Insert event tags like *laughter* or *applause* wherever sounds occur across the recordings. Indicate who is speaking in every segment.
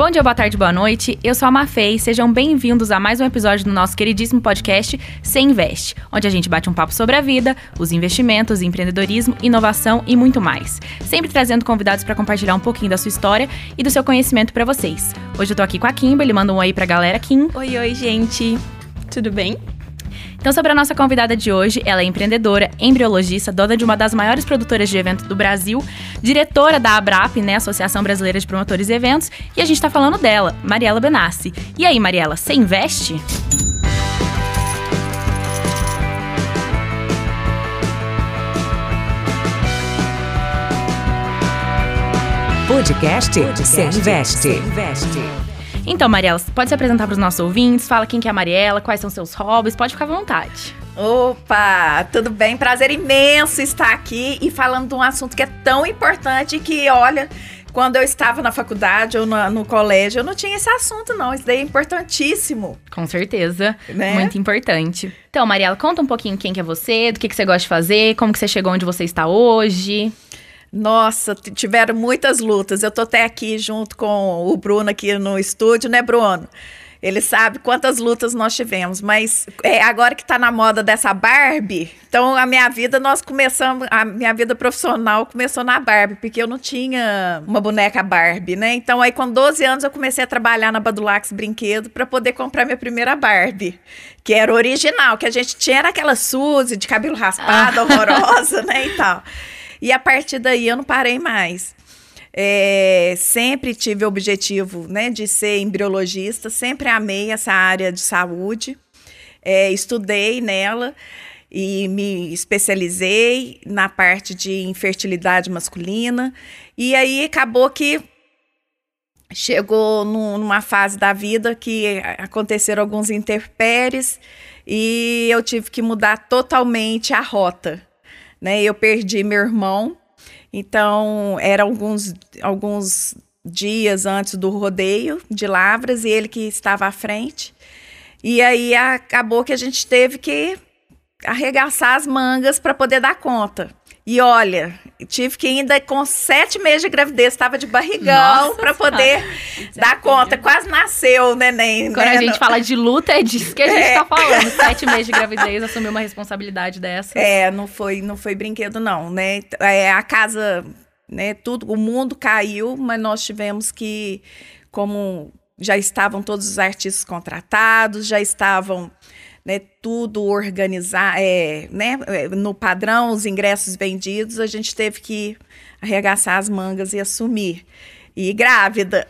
Speaker 1: Bom dia, boa tarde, boa noite. Eu sou a Mafei. Sejam bem-vindos a mais um episódio do nosso queridíssimo podcast Sem Investe, onde a gente bate um papo sobre a vida, os investimentos, empreendedorismo, inovação e muito mais. Sempre trazendo convidados para compartilhar um pouquinho da sua história e do seu conhecimento para vocês. Hoje eu tô aqui com a Kimberly, manda um oi pra galera, Kim.
Speaker 2: Oi, oi, gente. Tudo bem?
Speaker 1: Então, sobre a nossa convidada de hoje, ela é empreendedora, embriologista, dona de uma das maiores produtoras de eventos do Brasil, diretora da ABRAP, né, Associação Brasileira de Promotores e Eventos, e a gente está falando dela, Mariela Benassi. E aí, Mariela, você investe?
Speaker 3: Podcast, Podcast Sem Investe. investe.
Speaker 1: Então, Mariela, pode se apresentar para os nossos ouvintes, fala quem que é a Mariela, quais são seus hobbies, pode ficar à vontade.
Speaker 4: Opa, tudo bem? Prazer imenso estar aqui e falando de um assunto que é tão importante que, olha, quando eu estava na faculdade ou no, no, colégio, eu não tinha esse assunto, não. Isso daí é importantíssimo.
Speaker 1: Com certeza. Né? Muito importante. Então, Mariela, conta um pouquinho quem que é você, do que, que você gosta de fazer, como que você chegou onde você está hoje.
Speaker 4: Nossa, tiveram muitas lutas. Eu tô até aqui junto com o Bruno aqui no estúdio, né, Bruno? Ele sabe quantas lutas nós tivemos, mas é, agora que tá na moda dessa Barbie, então a minha vida, nós começamos, a minha vida profissional começou na Barbie, porque eu não tinha uma boneca Barbie, né? Então aí com 12 anos eu comecei a trabalhar na Badulax Brinquedo para poder comprar minha primeira Barbie, que era original, que a gente tinha era aquela Suzy de cabelo raspado, ah. horrorosa, né, e tal. *laughs* E a partir daí eu não parei mais. É, sempre tive o objetivo né, de ser embriologista, sempre amei essa área de saúde, é, estudei nela e me especializei na parte de infertilidade masculina. E aí acabou que chegou numa fase da vida que aconteceram alguns interpéries e eu tive que mudar totalmente a rota né? Eu perdi meu irmão, então era alguns, alguns dias antes do rodeio de Lavras e ele que estava à frente. E aí acabou que a gente teve que arregaçar as mangas para poder dar conta. E olha, tive que ainda com sete meses de gravidez, estava de barrigão para poder dar conta. Quase nasceu o neném.
Speaker 1: Quando né? a gente fala de luta, é disso que a gente está é. falando. *laughs* Sete meses de gravidez, assumir uma responsabilidade dessa.
Speaker 4: É, não foi, não foi brinquedo, não, né? É, a casa, né? Tudo, o mundo caiu, mas nós tivemos que, como já estavam todos os artistas contratados, já estavam né, tudo organizar, é, né, é, no padrão, os ingressos vendidos, a gente teve que arregaçar as mangas e assumir. E grávida.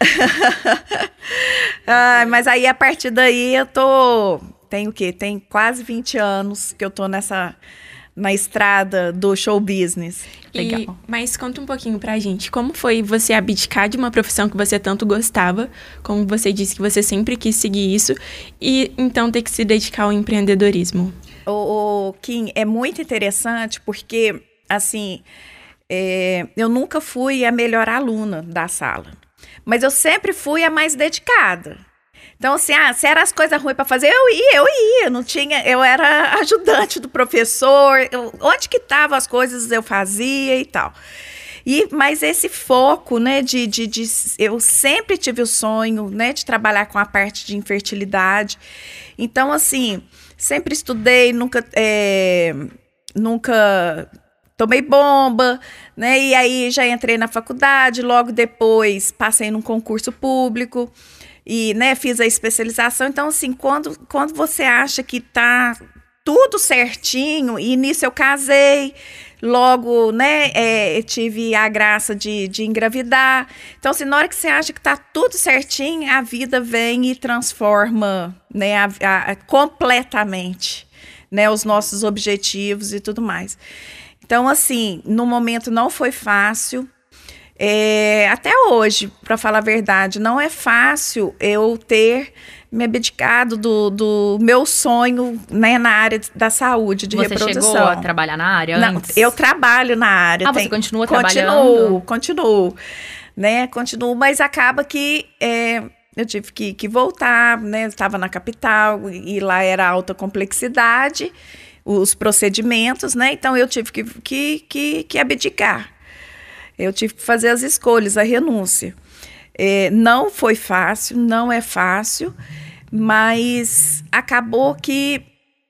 Speaker 4: *laughs* ah, mas aí, a partir daí, eu tô. Tem o quê? Tem quase 20 anos que eu tô nessa na estrada do show business.
Speaker 2: Legal. E, mas conta um pouquinho pra gente, como foi você abdicar de uma profissão que você tanto gostava, como você disse que você sempre quis seguir isso, e então ter que se dedicar ao empreendedorismo?
Speaker 4: O, o Kim, é muito interessante porque, assim, é, eu nunca fui a melhor aluna da sala, mas eu sempre fui a mais dedicada. Então, assim, ah, se eram as coisas ruins para fazer, eu ia, eu ia. Não tinha, eu era *laughs* ajudante do professor. Eu, onde que estavam as coisas eu fazia e tal. E, mas esse foco, né, de, de, de, eu sempre tive o sonho, né, de trabalhar com a parte de infertilidade. Então, assim, sempre estudei, nunca, é, nunca tomei bomba, né, e aí já entrei na faculdade, logo depois passei num concurso público e né, fiz a especialização. Então, assim, quando, quando você acha que tá tudo certinho, e nisso eu casei, logo, né, é, tive a graça de, de engravidar. Então, assim, na hora que você acha que tá tudo certinho, a vida vem e transforma, né, a, a, completamente, né, os nossos objetivos e tudo mais. Então, assim, no momento não foi fácil, é, até hoje, para falar a verdade, não é fácil eu ter me abdicado do, do meu sonho né, na área da saúde, de
Speaker 1: você
Speaker 4: reprodução.
Speaker 1: Você chegou a trabalhar na área
Speaker 4: não,
Speaker 1: antes?
Speaker 4: Eu trabalho na área.
Speaker 1: Ah, tem, você continua trabalhando?
Speaker 4: Continuo, continuo. Né, continuo, mas acaba que é, eu tive que, que voltar, né? Estava na capital e lá era alta complexidade, os procedimentos, né? Então eu tive que, que, que, que abdicar. Eu tive que fazer as escolhas, a renúncia. É, não foi fácil, não é fácil, mas acabou que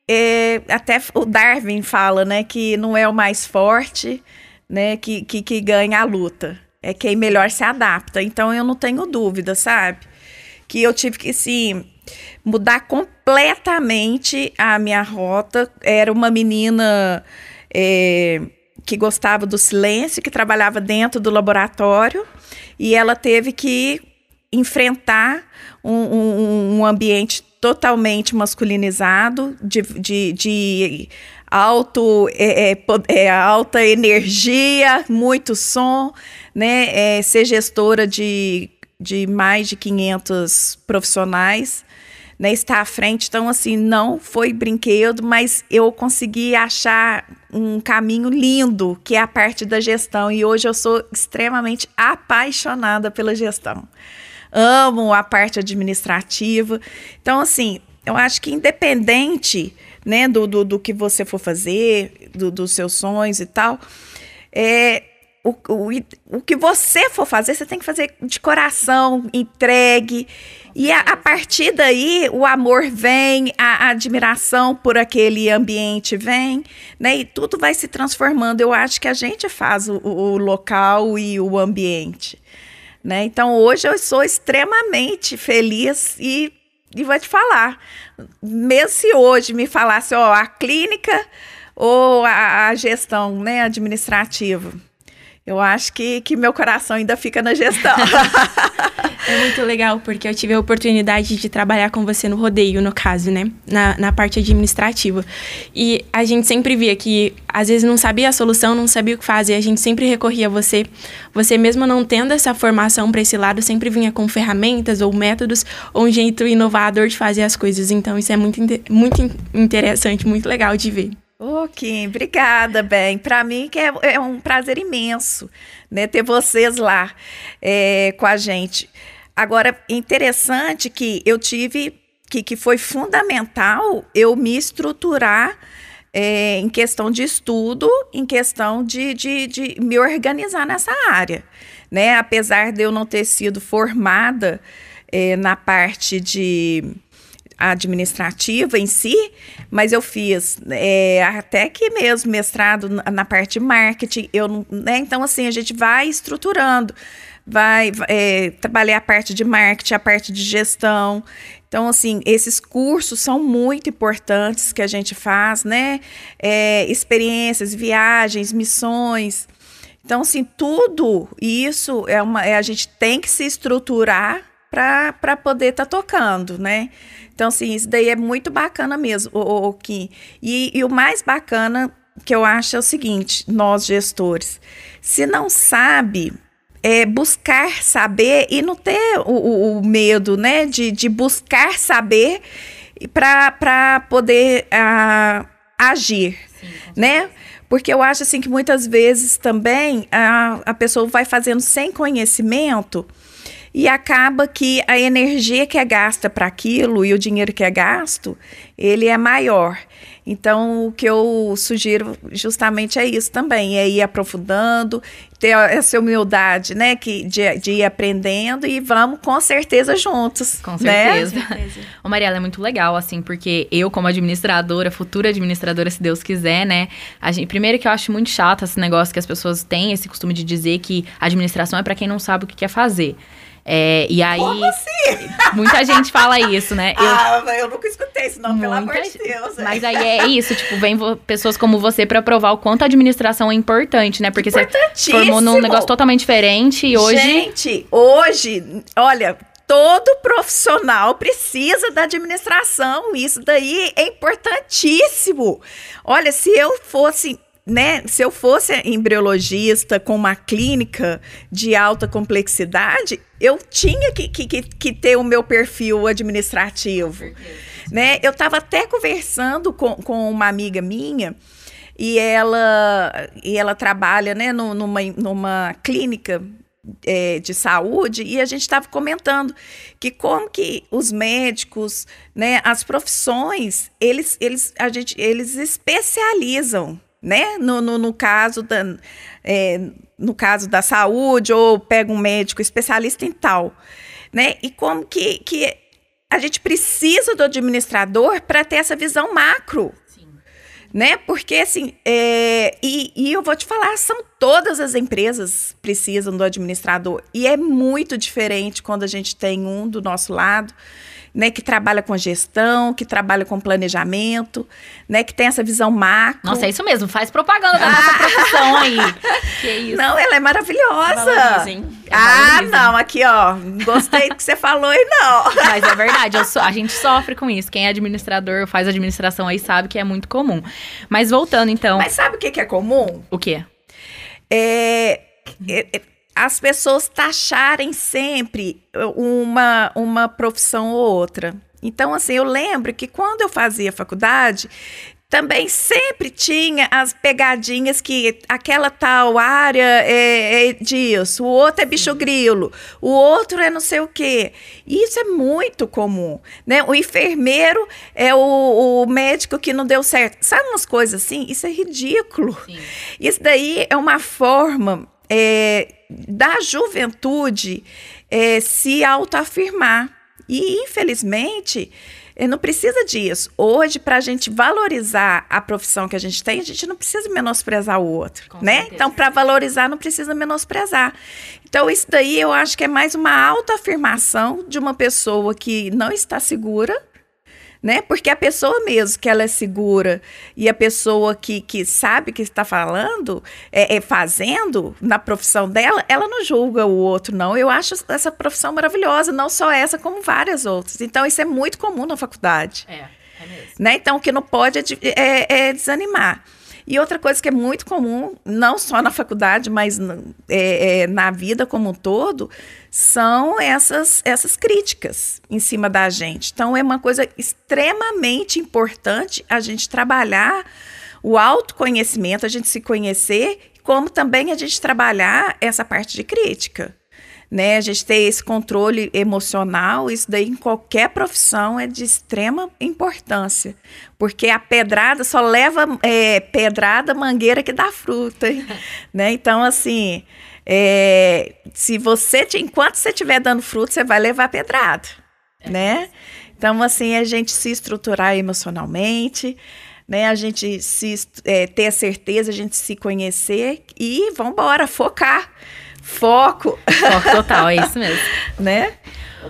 Speaker 4: é, até o Darwin fala, né, que não é o mais forte, né, que, que, que ganha a luta. É quem melhor se adapta. Então eu não tenho dúvida, sabe? Que eu tive que, sim, mudar completamente a minha rota. Era uma menina é, que gostava do silêncio, que trabalhava dentro do laboratório, e ela teve que enfrentar um, um, um ambiente totalmente masculinizado, de, de, de alto, é, é, é, alta energia, muito som, né? É, ser gestora de, de mais de 500 profissionais, né? Estar à frente. Então, assim, não foi brinquedo, mas eu consegui achar um caminho lindo, que é a parte da gestão. E hoje eu sou extremamente apaixonada pela gestão amo a parte administrativa. Então, assim, eu acho que independente né, do, do, do que você for fazer, do, dos seus sonhos e tal, é, o, o, o que você for fazer, você tem que fazer de coração, entregue. E a, a partir daí, o amor vem, a, a, admiração por aquele ambiente vem, né? E tudo vai se transformando. Eu acho que a gente faz o, o local e o ambiente. Né? Então hoje eu sou extremamente feliz e, e vou te falar, mesmo se hoje me falasse ó, a clínica ou a, a gestão né, administrativa, eu acho que, que meu coração ainda fica na gestão. *laughs*
Speaker 2: É muito legal, porque eu tive a oportunidade de trabalhar com você no rodeio, no caso, né? Na, na parte administrativa. E a gente sempre via que, às vezes, não sabia a solução, não sabia o que fazer. A gente sempre recorria a você. Você, mesmo não tendo essa formação para esse lado, sempre vinha com ferramentas ou métodos ou um jeito inovador de fazer as coisas. Então, isso é muito, muito interessante, muito legal de ver.
Speaker 4: Ô, oh, Kim, obrigada, bem. Para mim que é, é, um prazer imenso, né, ter vocês lá é, com a gente. Agora, interessante que eu tive, que, que foi fundamental eu me estruturar é, em questão de estudo, em questão de, de, de me organizar nessa área. Né? Apesar de eu não ter sido formada é, na parte de administrativa em si, mas eu fiz é, até que mesmo mestrado na, parte de marketing. Eu, né? Então, assim, a gente vai estruturando vai é, trabalhar a parte de marketing, a parte de gestão. Então, assim, esses cursos são muito importantes que a gente faz, né? É, experiências, viagens, missões. Então, assim, tudo isso é uma. É, a gente tem que se estruturar para poder estar tá tocando, né? Então, assim, isso daí é muito bacana mesmo, o, o, Kim. E, e o mais bacana que eu acho é o seguinte: nós gestores, se não sabe é, buscar saber e não ter o, o, o medo, né, de, de buscar saber para poder uh, agir, Sim, né? Porque eu acho assim que muitas vezes também a, a pessoa vai fazendo sem conhecimento e acaba que a energia que é gasta para aquilo e o dinheiro que é gasto, ele é maior. Então, o que eu sugiro justamente é isso também, é ir aprofundando, ter essa humildade, né, que, de, de ir aprendendo e vamos com certeza juntos.
Speaker 1: Com certeza. Né? Ô, Mariela, é muito legal, assim, porque eu, como administradora, futura administradora, se Deus quiser, né, a gente, primeiro que eu acho muito chato esse negócio que as pessoas têm esse costume de dizer que a administração é para quem não sabe o que quer fazer. É, e aí.
Speaker 4: Como assim? *laughs*
Speaker 1: Muita gente fala isso, né?
Speaker 4: Eu, ah, eu nunca escutei isso, não, pelo amor de Deus.
Speaker 1: Mas aí é isso, tipo, vem pessoas como você para provar o quanto a administração é importante, né? Porque você formou num negócio totalmente diferente e hoje.
Speaker 4: Gente, hoje, olha, todo profissional precisa da administração. Isso daí é importantíssimo. Olha, se eu fosse né, se eu fosse embriologista com uma clínica de alta complexidade, eu tinha que, que, que ter o meu perfil administrativo. Né? Eu estava até conversando com, com uma amiga minha e ela, e ela trabalha né, numa, numa clínica é, de saúde e a gente estava comentando que como que os médicos, né, as profissões, eles, eles, a gente, eles especializam né? No, no, no caso da, é, no caso da saúde, ou pega um médico especialista em tal, né? E como que, que a gente precisa do administrador para ter essa visão macro. Né? Porque assim, é, e, e eu vou te falar, são todas as empresas precisam do administrador. E é muito diferente quando a gente tem um do nosso lado né, que trabalha com gestão, que trabalha com planejamento, né, que tem essa visão macro.
Speaker 1: Nossa, é isso mesmo, faz propaganda da nossa profissão aí. *laughs* Que isso.
Speaker 4: Não, ela é maravilhosa.
Speaker 2: Valorizem.
Speaker 4: Ah, não, aqui ó, gostei do que você falou e não. *laughs*
Speaker 1: Mas é verdade, eu sou- a gente sofre com isso. Quem é administrador, faz administração aí, sabe que é muito comum. Mas voltando então,
Speaker 4: Mas sabe o que, que é comum?
Speaker 1: o quê?
Speaker 4: é, é, é, as pessoas taxarem sempre uma, uma profissão ou outra. Então, assim, eu lembro que quando eu fazia faculdade, também sempre tinha as pegadinhas que aquela tal área é, é disso, o outro é bicho grilo, o outro é não sei o quê. Isso é muito comum, né? O enfermeiro é o, o médico que não deu certo. Sabe umas coisas assim? Isso é ridículo. Isso daí é uma forma é, da juventude é, se autoafirmar. E, infelizmente, eh, não precisa disso. Hoje, para a gente valorizar a profissão que a gente tem, a gente não precisa menosprezar o outro,
Speaker 1: Com
Speaker 4: né?
Speaker 1: certeza.
Speaker 4: Então, para valorizar, não precisa menosprezar. Então, isso daí eu acho que é mais uma autoafirmação de uma pessoa que não está segura, né? Porque a pessoa mesmo que ela é segura e a pessoa que, que sabe que está falando, é, é fazendo na profissão dela, ela não julga o outro, não. Eu acho essa profissão maravilhosa, não só essa, como várias outras. Então, isso é muito comum na faculdade.
Speaker 1: É, é mesmo.
Speaker 4: Né? Então, o que não pode é, é- é desanimar. E outra coisa que é muito comum, não só na faculdade, mas é- é na vida como um todo, são essas, essas críticas em cima da gente. Então, é uma coisa extremamente importante a gente trabalhar o autoconhecimento, a gente se conhecer, como também a gente trabalhar essa parte de crítica né? A gente ter esse controle emocional, isso daí em qualquer profissão é de extrema importância, porque a pedrada só leva é, pedrada mangueira que dá fruta, *laughs* né? Então assim, é, se você enquanto você estiver dando fruto, você vai levar pedrada, né? Então assim, a gente se estruturar emocionalmente. Né, a gente se, é, ter a certeza, a gente se conhecer e vamos embora, focar. Foco,
Speaker 1: Foco total, é isso mesmo. *laughs*
Speaker 4: né?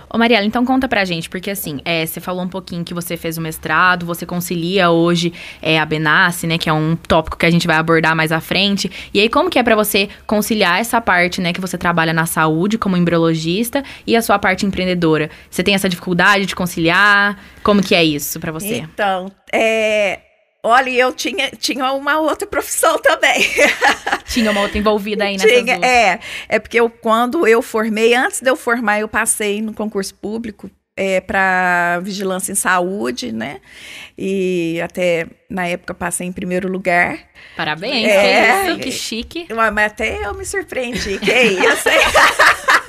Speaker 1: Ô Mariela, então conta pra gente, porque assim, é, você falou um pouquinho que você fez o mestrado, você concilia hoje é, a Benassi, né, que é um tópico que a gente vai abordar mais à frente. E aí, como que é pra você conciliar essa parte, né, que você trabalha na saúde como embriologista e a sua parte empreendedora? Você tem essa dificuldade de conciliar? Como que é isso pra você?
Speaker 4: Então, é, olha, eu tinha, tinha uma outra profissão também. *laughs*
Speaker 1: Tinha uma outra envolvida aí nessas
Speaker 4: Tinha,
Speaker 1: duas.
Speaker 4: é, é porque eu, quando eu formei, antes de eu formar, eu passei no concurso público é, para vigilância em saúde, né? E até na época passei em primeiro lugar.
Speaker 1: Parabéns,
Speaker 4: É.
Speaker 1: que isso, que chique.
Speaker 4: Mas até eu me surpreendi, que isso? *laughs*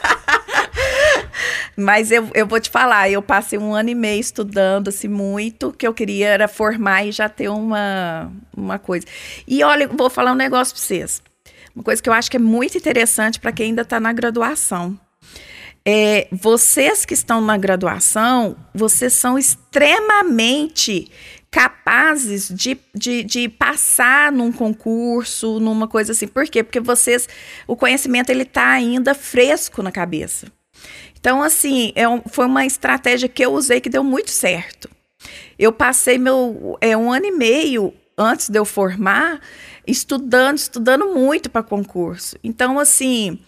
Speaker 4: Mas eu, eu vou te falar, eu passei um ano e meio estudando, assim, muito, que eu queria era formar e já ter uma, uma coisa. E olha, vou falar um negócio pra vocês. Uma coisa que eu acho que é muito interessante para quem ainda está na graduação. É, vocês que estão na graduação, vocês são extremamente capazes de, de, de passar num concurso, numa coisa assim. Por quê? Porque vocês, o conhecimento ele está ainda fresco na cabeça. Então, assim, é um- foi uma estratégia que eu usei que deu muito certo. Eu passei meu é, um ano e meio antes de eu formar estudando, estudando muito para concurso. Então, assim,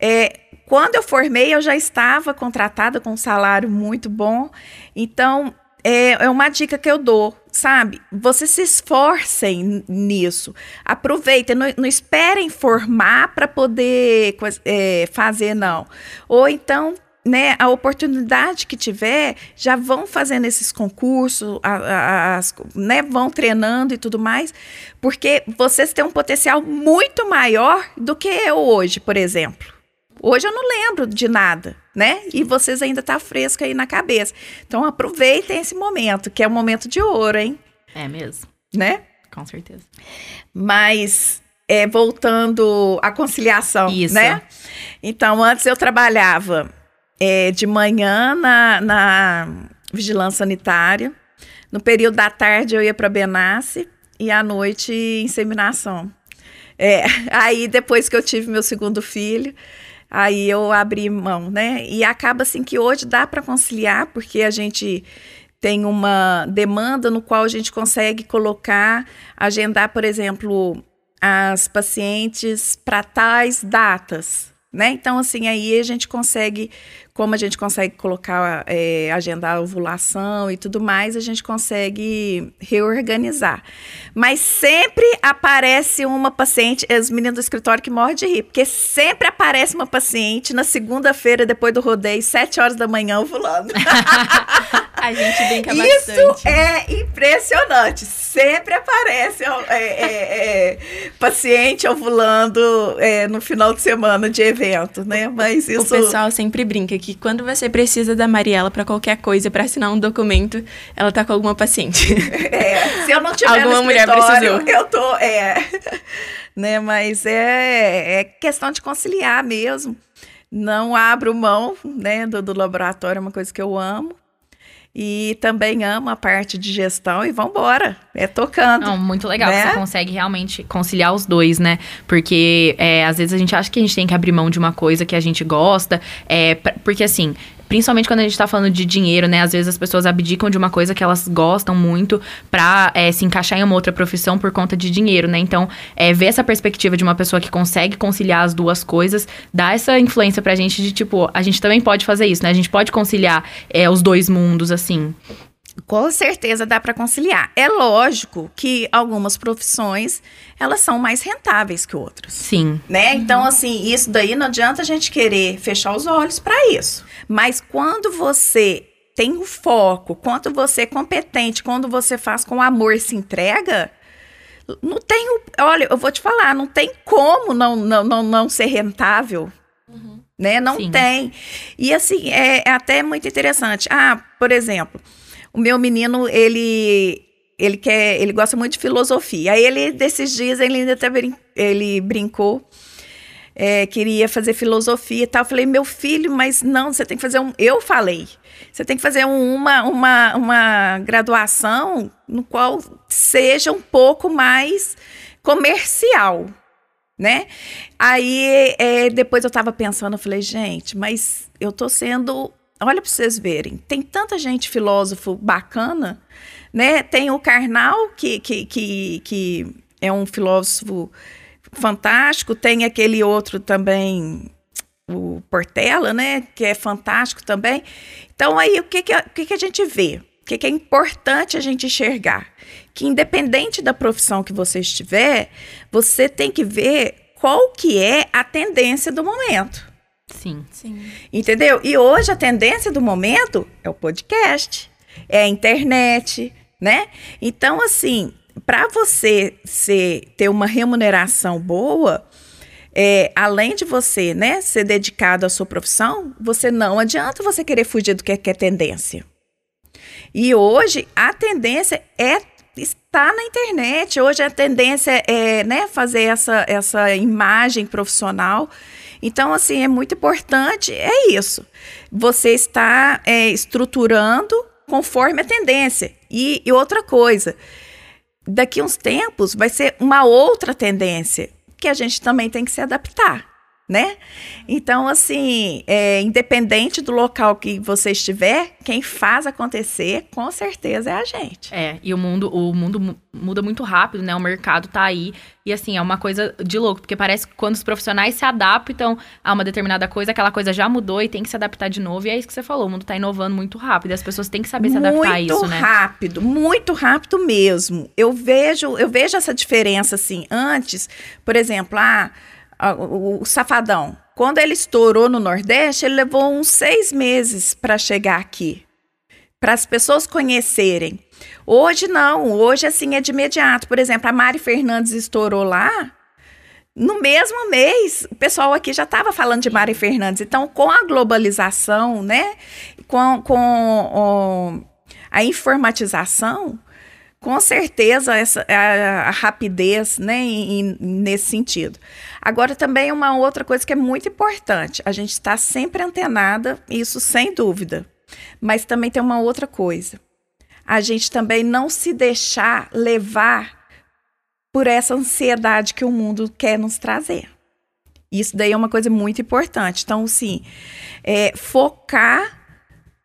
Speaker 4: é, quando eu formei, eu já estava contratada com um salário muito bom. Então, é, é uma dica que eu dou, sabe? Vocês se esforcem nisso. Aproveitem, não, não esperem formar para poder é, fazer, não. Ou então, né, a oportunidade que tiver, já vão fazendo esses concursos, a- a- as- né, vão treinando e tudo mais, porque vocês têm um potencial muito maior do que eu hoje, por exemplo. Hoje eu não lembro de nada, né? E vocês ainda tá fresco aí na cabeça. Então aproveitem esse momento, que é um momento de ouro, hein?
Speaker 1: É mesmo.
Speaker 4: Né?
Speaker 1: com certeza.
Speaker 4: Mas é, voltando à conciliação,
Speaker 1: Isso.
Speaker 4: né? Então, antes eu trabalhava é, de manhã na, na vigilância sanitária. No período da tarde eu ia para Benassi e à noite inseminação. É, *laughs* aí depois que eu tive meu segundo filho, aí eu abri mão, né? E acaba assim que hoje dá para conciliar, porque a gente tem uma demanda no qual a gente consegue colocar, agendar, por exemplo, as pacientes para tais datas, né? Então, assim, aí a gente consegue, como a gente consegue colocar, é, agendar a ovulação e tudo mais, a gente consegue reorganizar. Mas sempre aparece uma paciente, os meninos do escritório que morrem de rir, porque sempre aparece uma paciente na segunda-feira, depois do rodeio, sete horas da manhã, ovulando. *laughs*
Speaker 2: A gente brinca
Speaker 4: Isso
Speaker 2: bastante.
Speaker 4: é impressionante. Sempre aparece é, é, é, paciente ovulando é, no final de semana de evento, né? Mas isso.
Speaker 2: O pessoal sempre brinca que quando você precisa da Mariela pra qualquer coisa, pra assinar um documento, ela tá com alguma paciente. *laughs*
Speaker 4: É, se eu não tiver
Speaker 2: Alguma mulher precisou.
Speaker 4: eu tô, é, *laughs* né? Mas é, é questão de conciliar mesmo. Não abro mão, né, do, do laboratório, é uma coisa que eu amo. E também amo a parte de gestão e vambora, é tocando.
Speaker 1: Não, muito legal.
Speaker 4: Né?
Speaker 1: Você consegue realmente conciliar os dois, né? Porque é, às vezes a gente acha que a gente tem que abrir mão de uma coisa que a gente gosta. É, porque assim. Principalmente quando a gente tá falando de dinheiro, né? Às vezes as pessoas abdicam de uma coisa que elas gostam muito pra é, se encaixar em uma outra profissão por conta de dinheiro, né? Então, é, ver essa perspectiva de uma pessoa que consegue conciliar as duas coisas dá essa influência pra gente de, tipo, a gente também pode fazer isso, né? A gente pode conciliar é, os dois mundos, assim.
Speaker 4: Com certeza dá para conciliar. É lógico que algumas profissões elas são mais rentáveis que outras.
Speaker 1: Sim.
Speaker 4: Né? Então, assim, isso daí não adianta a gente querer fechar os olhos para isso. Mas quando você tem o foco, quando você é competente, quando você faz com amor e se entrega, não tem. Olha, eu vou te falar, não tem como não, não, não, não ser rentável. Né? Não
Speaker 1: Sim.
Speaker 4: tem. E assim, é, é até muito interessante. Ah, por exemplo, o meu menino, ele. Ele quer, ele gosta muito de filosofia. Aí ele, desses dias, ele ainda até brin ele brincou é, queria fazer filosofia e tal. Eu falei, meu filho, mas não, você tem que fazer um. Eu falei, você tem que fazer um- uma, uma, uma graduação no qual seja um pouco mais comercial, né? Aí é, depois eu tava pensando, eu falei, gente, mas eu tô sendo. Olha para vocês verem, tem tanta gente filósofo bacana, né? Tem o Karnal, que, que, que, que é um filósofo fantástico, tem aquele outro também, o Portela, né? Que é fantástico também. Então, aí, o que, que, o que, que a gente vê? O que, que é importante a gente enxergar? Que independente da profissão que você estiver, você tem que ver qual que é a tendência do momento.
Speaker 1: Sim.
Speaker 2: Sim.
Speaker 4: Entendeu? E hoje a tendência do momento é o podcast, é a internet, né? Então, assim, para você ser, ter uma remuneração boa, é, além de você, né, ser dedicado à sua profissão, você não adianta você querer fugir do que é, que é tendência. E hoje a tendência é está na internet. Hoje a tendência é, né, fazer essa, essa imagem profissional. Então, assim, é muito importante, é isso. Você está é, estruturando conforme a tendência. E, e outra coisa, daqui uns tempos vai ser uma outra tendência que a gente também tem que se adaptar, né? Então, assim, é, independente do local que você estiver, quem faz acontecer, com certeza é a gente.
Speaker 1: É, e o mundo, o mundo mu- muda muito rápido, né? O mercado tá aí. E assim, é uma coisa de louco, porque parece que quando os profissionais se adaptam a uma determinada coisa, aquela coisa já mudou e tem que se adaptar de novo. E é isso que você falou, o mundo tá inovando muito rápido. E as pessoas têm que saber se adaptar a isso, né?
Speaker 4: rápido, muito rápido mesmo. Eu vejo, eu vejo essa diferença assim. Antes, por exemplo, ah, o, Safadão, quando ele estourou no Nordeste, ele levou uns seis meses para chegar aqui, para as pessoas conhecerem. Hoje não, hoje assim é de imediato. Por exemplo, a Mari Fernandes estourou lá. No mesmo mês, o pessoal aqui já estava falando de Mari Fernandes. Então, com a globalização, né? Com, com a informatização, com certeza essa a, a rapidez, né, em, nesse sentido. Agora também uma outra coisa que é muito importante, a gente está sempre antenada, isso sem dúvida. Mas também tem uma outra coisa. A gente também não se deixar levar por essa ansiedade que o mundo quer nos trazer. Isso daí é uma coisa muito importante. Então, sim, é, focar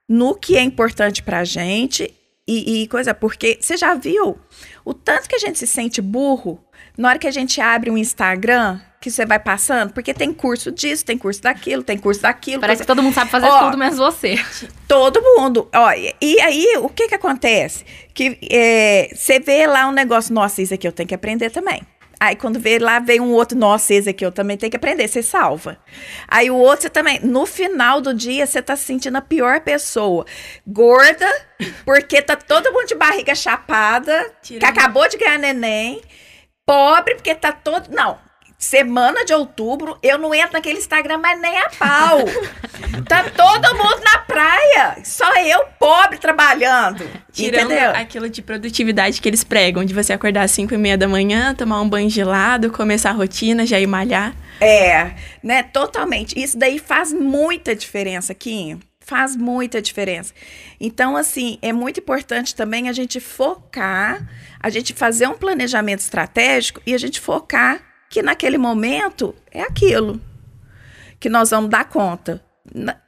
Speaker 4: no que é importante para a gente e, e, coisa, porque você já viu o tanto que a gente se sente burro na hora que a gente abre um Instagram que você vai passando, porque tem curso disso, tem curso daquilo, tem curso daquilo.
Speaker 1: Parece que todo mundo sabe fazer
Speaker 4: ó,
Speaker 1: tudo, menos você.
Speaker 4: Todo mundo. Ó, e aí, o que que acontece? Que é, você vê lá um negócio, nossa, isso aqui eu tenho que aprender também. Aí quando vê lá, vem um outro, nossa, esse aqui eu também tenho que aprender, você salva. Aí o outro você também, no final do dia, você tá se sentindo a pior pessoa. Gorda, *laughs* porque tá todo mundo de barriga chapada, Tirando. que acabou de ganhar neném. Pobre, porque tá todo. Não, semana de outubro, eu não entro naquele Instagram mais nem a pau. *laughs* tá todo mundo na praia. Só eu, pobre, trabalhando.
Speaker 2: Tirando
Speaker 4: entendeu?
Speaker 2: aquilo de produtividade que eles pregam, de você acordar às 5 e meia da manhã, tomar um banho gelado, começar a rotina, já ir malhar.
Speaker 4: É, né? Totalmente. Isso daí faz muita diferença, Kim. Faz muita diferença. Então, assim, é muito importante também a gente focar, a gente fazer um planejamento estratégico e a gente focar que naquele momento é aquilo que nós vamos dar conta.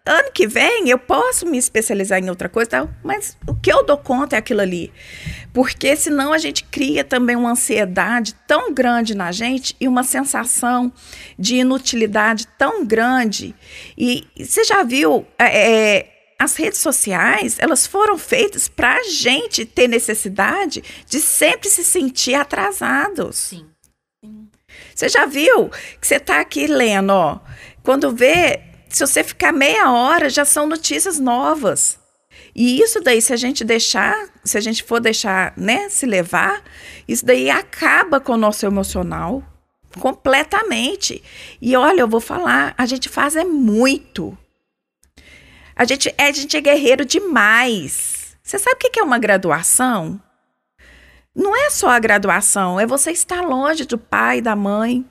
Speaker 4: Ano que vem eu posso me especializar em outra coisa, mas o que eu dou conta é aquilo ali. Porque senão a gente cria também uma ansiedade tão grande na gente e uma sensação de inutilidade tão grande. E você já viu, é, é as redes sociais, elas foram feitas para a gente ter necessidade de sempre se sentir atrasados.
Speaker 1: Sim.
Speaker 4: Você já viu que você está aqui lendo, ó. Quando vê, se você ficar meia hora, já são notícias novas. E isso daí, se a gente deixar, se a gente for deixar, né, se levar, isso daí acaba com o nosso emocional completamente. E olha, eu vou falar, a gente faz é muito. A gente, é, a gente é guerreiro demais. Você sabe o que é uma graduação? Não é só a graduação, é você estar longe do pai, da mãe.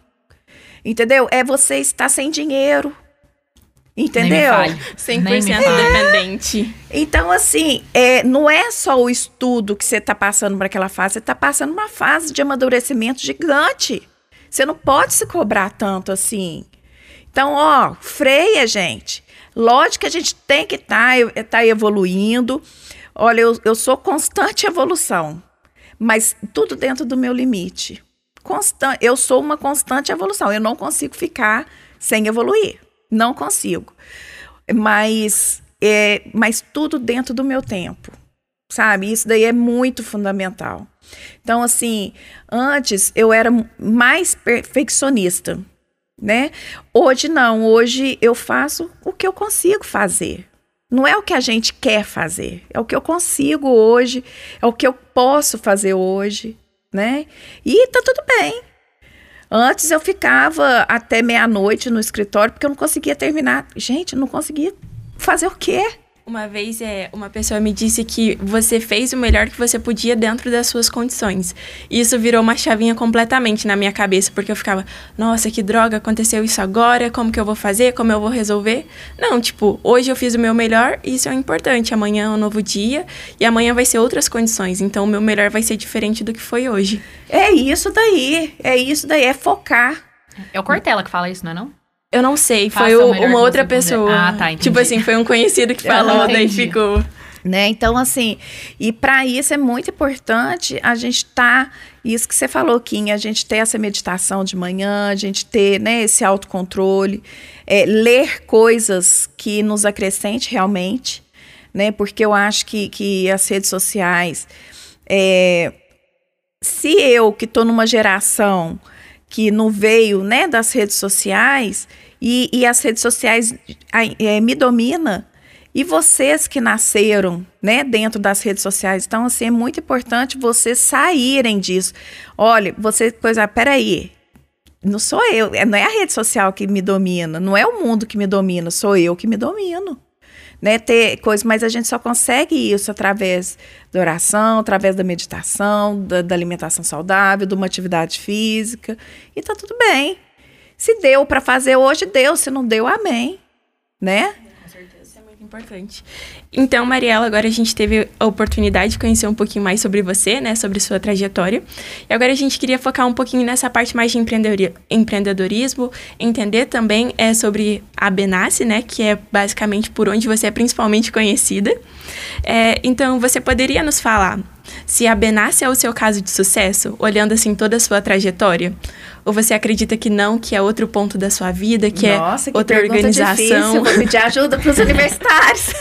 Speaker 4: Entendeu? É você estar sem dinheiro. Entendeu?
Speaker 2: 100% dependente.
Speaker 4: Então, assim, é, não é só o estudo que você está passando para aquela fase, você está passando uma fase de amadurecimento gigante. Você não pode se cobrar tanto assim. Então, ó, freia, gente. Lógico que a gente tem que estar tá, tá evoluindo. Olha, eu, eu sou constante evolução mas tudo dentro do meu limite. Constan eu sou uma constante evolução, eu não consigo ficar sem evoluir, não consigo. Mas, é, mas tudo dentro do meu tempo, sabe? Isso daí é muito fundamental. Então, assim, antes eu era mais perfeccionista, né? Hoje não, hoje eu faço o que eu consigo fazer. Não é o que a gente quer fazer, é o que eu consigo hoje, é o que eu posso fazer hoje, né? E tá tudo bem. Antes eu ficava até meia-noite no escritório porque eu não conseguia terminar. Gente, não conseguia fazer o quê?
Speaker 2: Uma vez é, uma pessoa me disse que você fez o melhor que você podia dentro das suas condições. E isso virou uma chavinha completamente na minha cabeça, porque eu ficava, nossa, que droga, aconteceu isso agora, como que eu vou fazer, como eu vou resolver? Não, tipo, hoje eu fiz o meu melhor isso é importante. Amanhã é um novo dia e amanhã vai ser outras condições. Então o meu melhor vai ser diferente do que foi hoje.
Speaker 4: É isso daí, é isso daí, é focar.
Speaker 1: É o Cortella que fala isso, não é não?
Speaker 2: Eu não sei, Faça foi o, uma outra pessoa. Ah, tá, entendi. Tipo assim, foi um conhecido que *laughs* falou, daí ficou.
Speaker 4: Né? Então, assim, e para isso é muito importante a gente estar, tá, isso que você falou, Kim, a gente ter essa meditação de manhã, a gente ter né, esse autocontrole, é, ler coisas que nos acrescente realmente, né? Porque eu acho que, que as redes sociais, é, se eu que estou numa geração que não veio né, das redes sociais e, e as redes sociais é, me domina e vocês que nasceram né, dentro das redes sociais. Então, assim, é muito importante vocês saírem disso. Olha, você, pois, ah, peraí, não sou eu, é, não é a rede social que me domina, não é o mundo que me domina, sou eu que me domino. Né, ter coisas, mas a gente só consegue isso através da oração, através da meditação, da, da alimentação saudável, de uma atividade física, e tá tudo bem. Se deu para fazer hoje, deu, se não deu, amém, né?
Speaker 2: Importante. Então, Mariela, agora a gente teve a oportunidade de conhecer um pouquinho mais sobre você, né, sobre sua trajetória. E agora a gente queria focar um pouquinho nessa parte mais de empreendedorismo, entender também é sobre a Benassi, né, que é basicamente por onde você é principalmente conhecida. É, então, você poderia nos falar se a Benassi é o seu caso de sucesso, olhando assim toda a sua trajetória? Ou você acredita que não, que é outro ponto da sua vida, que é Nossa, é que outra organização? Difícil.
Speaker 4: Vou pedir ajuda para os *laughs* universitários.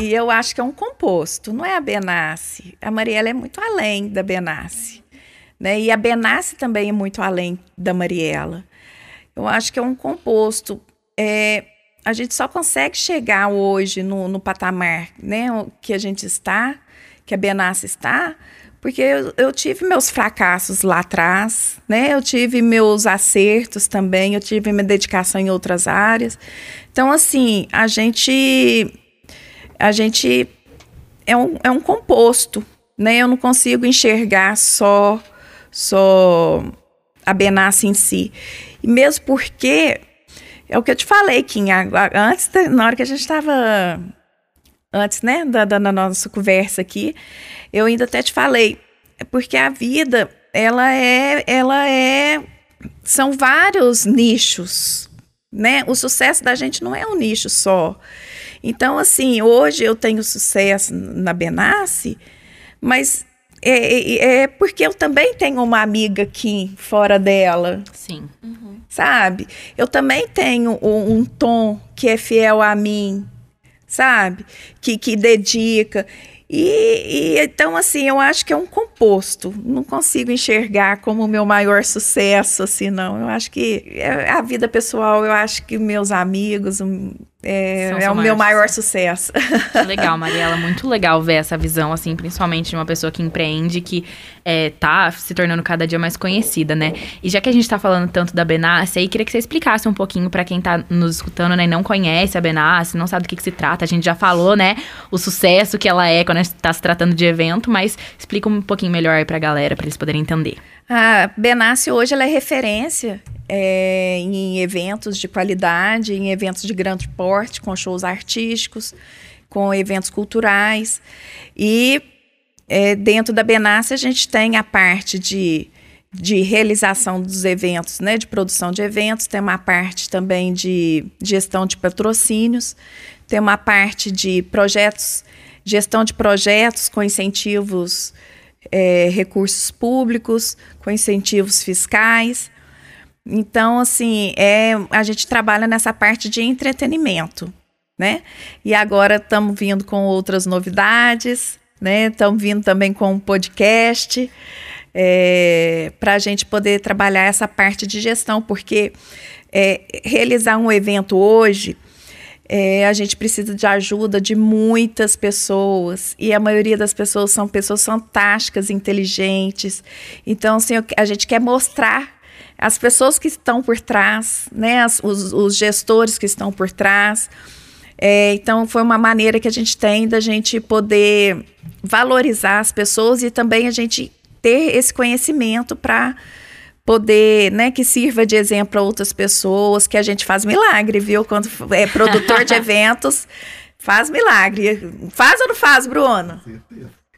Speaker 4: e eu acho que é um composto, não é a Benassi. A Mariela é muito além da Benassi. Né? E a Benassi também é muito além da Mariela. Eu acho que é um composto. É, a gente só consegue chegar hoje no, no patamar né, que a gente está, que a Benassi está, porque eu, eu, tive meus fracassos lá atrás, né? Eu tive meus acertos também, eu tive minha dedicação em outras áreas. Então, assim, a gente a gente é um, é um composto, né? Eu não consigo enxergar só só a Benassi em si. E mesmo porque é o que eu te falei, Kim, antes, na hora que a gente estava antes, né, da, da, nossa conversa aqui, eu ainda até te falei, é porque a vida, ela é, ela é, são vários nichos, né? O sucesso da gente não é um nicho só. Então, assim, hoje eu tenho sucesso na Benassi, mas é, é, é, porque eu também tenho uma amiga aqui fora dela.
Speaker 1: Sim.
Speaker 4: Uhum. Sabe? Eu também tenho um, um tom que é fiel a mim sabe? Que, que dedica. E, e, então, assim, eu acho que é um composto. Não consigo enxergar como o meu maior sucesso, assim, não. Eu acho que é a vida pessoal, eu acho que meus amigos, é, é o meu maior sucesso.
Speaker 1: Legal, *laughs* Mariela, muito legal ver essa visão, assim, principalmente de uma pessoa que empreende, que é, tá se tornando cada dia mais conhecida, né? E já que a gente tá falando tanto da Benassi, aí queria que você explicasse um pouquinho para quem tá nos escutando, né, e não conhece a Benassi, não sabe do que, que se trata. A gente já falou, né, o sucesso que ela é quando a gente tá se tratando de evento, mas explica um pouquinho melhor aí pra galera, para eles poderem entender.
Speaker 4: A Benassi hoje ela é referência é, em eventos de qualidade, em eventos de grande porte, com shows artísticos, com eventos culturais. E é, dentro da Benassi a gente tem a parte de, de realização dos eventos, né, de produção de eventos, tem uma parte também de gestão de patrocínios, tem uma parte de projetos, gestão de projetos com incentivos é, recursos públicos, com incentivos fiscais. Então, assim, é, a gente trabalha nessa parte de entretenimento, né? E agora estamos vindo com outras novidades, né? Estamos vindo também com um podcast é, para a gente poder trabalhar essa parte de gestão, porque é, realizar um evento hoje é, a gente precisa de ajuda de muitas pessoas e a maioria das pessoas são pessoas fantásticas, inteligentes. Então, assim, a gente quer mostrar as pessoas que estão por trás, né, as, os, os, gestores que estão por trás. É, então, foi uma maneira que a gente tem da gente poder valorizar as pessoas e também a gente ter esse conhecimento para poder, né, que sirva de exemplo para outras pessoas, que a gente faz milagre, viu? Quando é produtor de *laughs* eventos, faz milagre. Faz ou não faz, Bruno?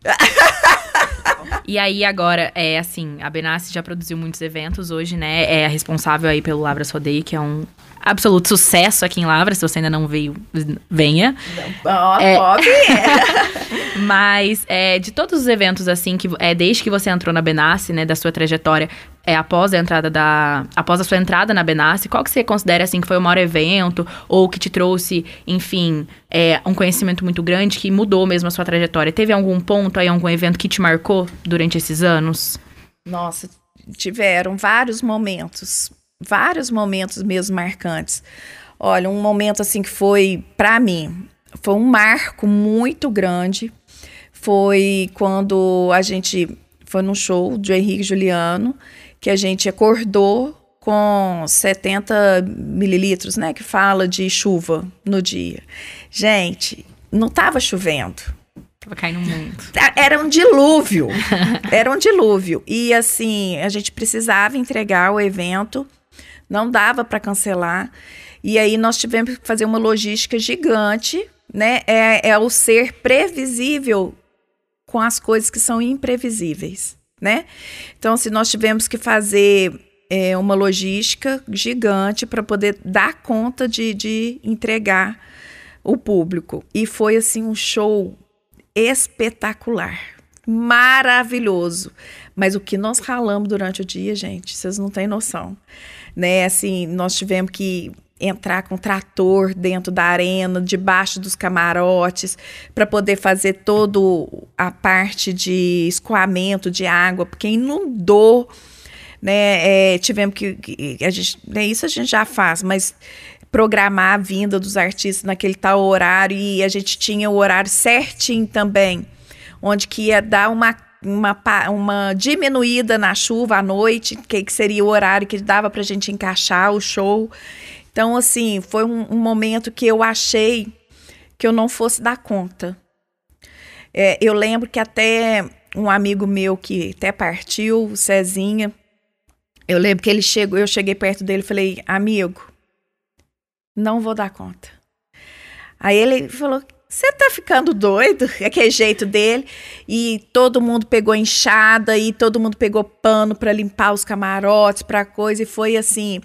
Speaker 4: *laughs*
Speaker 1: e aí, agora, é assim, a Benassi já produziu muitos eventos hoje, né? É a responsável aí pelo Lavras Rodeio, que é um absoluto sucesso aqui em Lavras. Se você ainda não veio, venha.
Speaker 4: Não, é, pode. *laughs*
Speaker 1: Mas é, de todos os eventos, assim, que é desde que você entrou na Benassi, né, da sua trajetória, é, após a entrada da. Após a sua entrada na Benassi, qual que você considera assim que foi o maior evento? Ou que te trouxe, enfim, é, um conhecimento muito grande que mudou mesmo a sua trajetória? Teve algum ponto aí, algum evento que te marcou durante esses anos?
Speaker 4: Nossa, tiveram vários momentos vários momentos mesmo marcantes. Olha, um momento assim que foi para mim, foi um marco muito grande. Foi quando a gente foi num show de Henrique Juliano, que a gente acordou com 70 mililitros, né? Que fala de chuva no dia. Gente, não estava chovendo.
Speaker 1: Tava caindo muito.
Speaker 4: Era um dilúvio. *laughs* Era um dilúvio. E assim, a gente precisava entregar o evento, não dava para cancelar. E aí nós tivemos que fazer uma logística gigante, né? É, é o ser previsível com as coisas que são imprevisíveis, né? Então, se nós tivemos que fazer é, uma logística gigante para poder dar conta de, de entregar o público. E foi assim um show espetacular, maravilhoso. Mas o que nós ralamos durante o dia, gente, vocês não têm noção. Né? Assim, nós tivemos que entrar com trator dentro da arena, debaixo dos camarotes, para poder fazer todo a parte de escoamento de água, porque inundou, né? É, tivemos que, que a gente, né, isso a gente já faz, mas programar a vinda dos artistas naquele tal horário e a gente tinha o horário certinho também, onde que ia dar uma uma, uma diminuída na chuva à noite, que, que seria o horário que dava para a gente encaixar o show. Então, assim, foi um, um, momento que eu achei que eu não fosse dar conta. É, eu lembro que até um amigo meu que até partiu, o Cezinha, eu lembro que ele chegou, eu cheguei perto dele e falei, amigo, não vou dar conta. Aí ele falou: Você tá ficando doido? É que é jeito dele. E todo mundo pegou enxada e todo mundo pegou pano para limpar os camarotes, para coisa. E foi assim.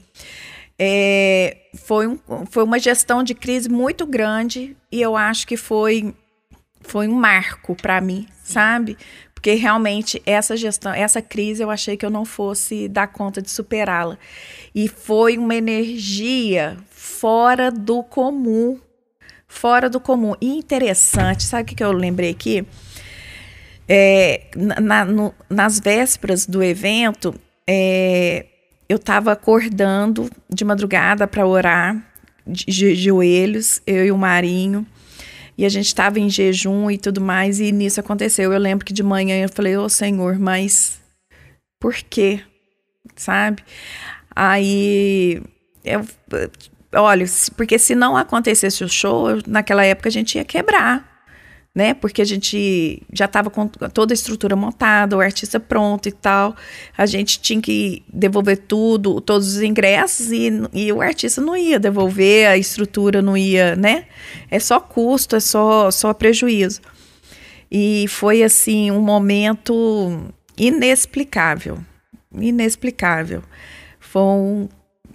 Speaker 4: É, foi, um, foi uma gestão de crise muito grande e eu acho que foi, foi um marco para mim, sabe? Porque realmente essa gestão, essa crise eu achei que eu não fosse dar conta de superá-la. E foi uma energia fora do comum. Fora do comum. E interessante, sabe o que, eu lembrei aqui? É, na, no, nas vésperas do evento, é, eu estava acordando de madrugada para orar, de, de joelhos, eu e o Marinho. E a gente estava em jejum e tudo mais, e nisso aconteceu. Eu lembro que de manhã eu falei, ô oh, Senhor, mas por quê? Sabe? Aí eu olha, porque se não acontecesse o show, naquela época a gente ia quebrar, né? Porque a gente já estava com toda a estrutura montada, o artista pronto e tal. A gente tinha que devolver tudo, todos os ingressos e, e o artista não ia devolver, a estrutura não ia, né? É só custo, é só, só prejuízo. E foi assim um momento inexplicável, inexplicável. Foi um,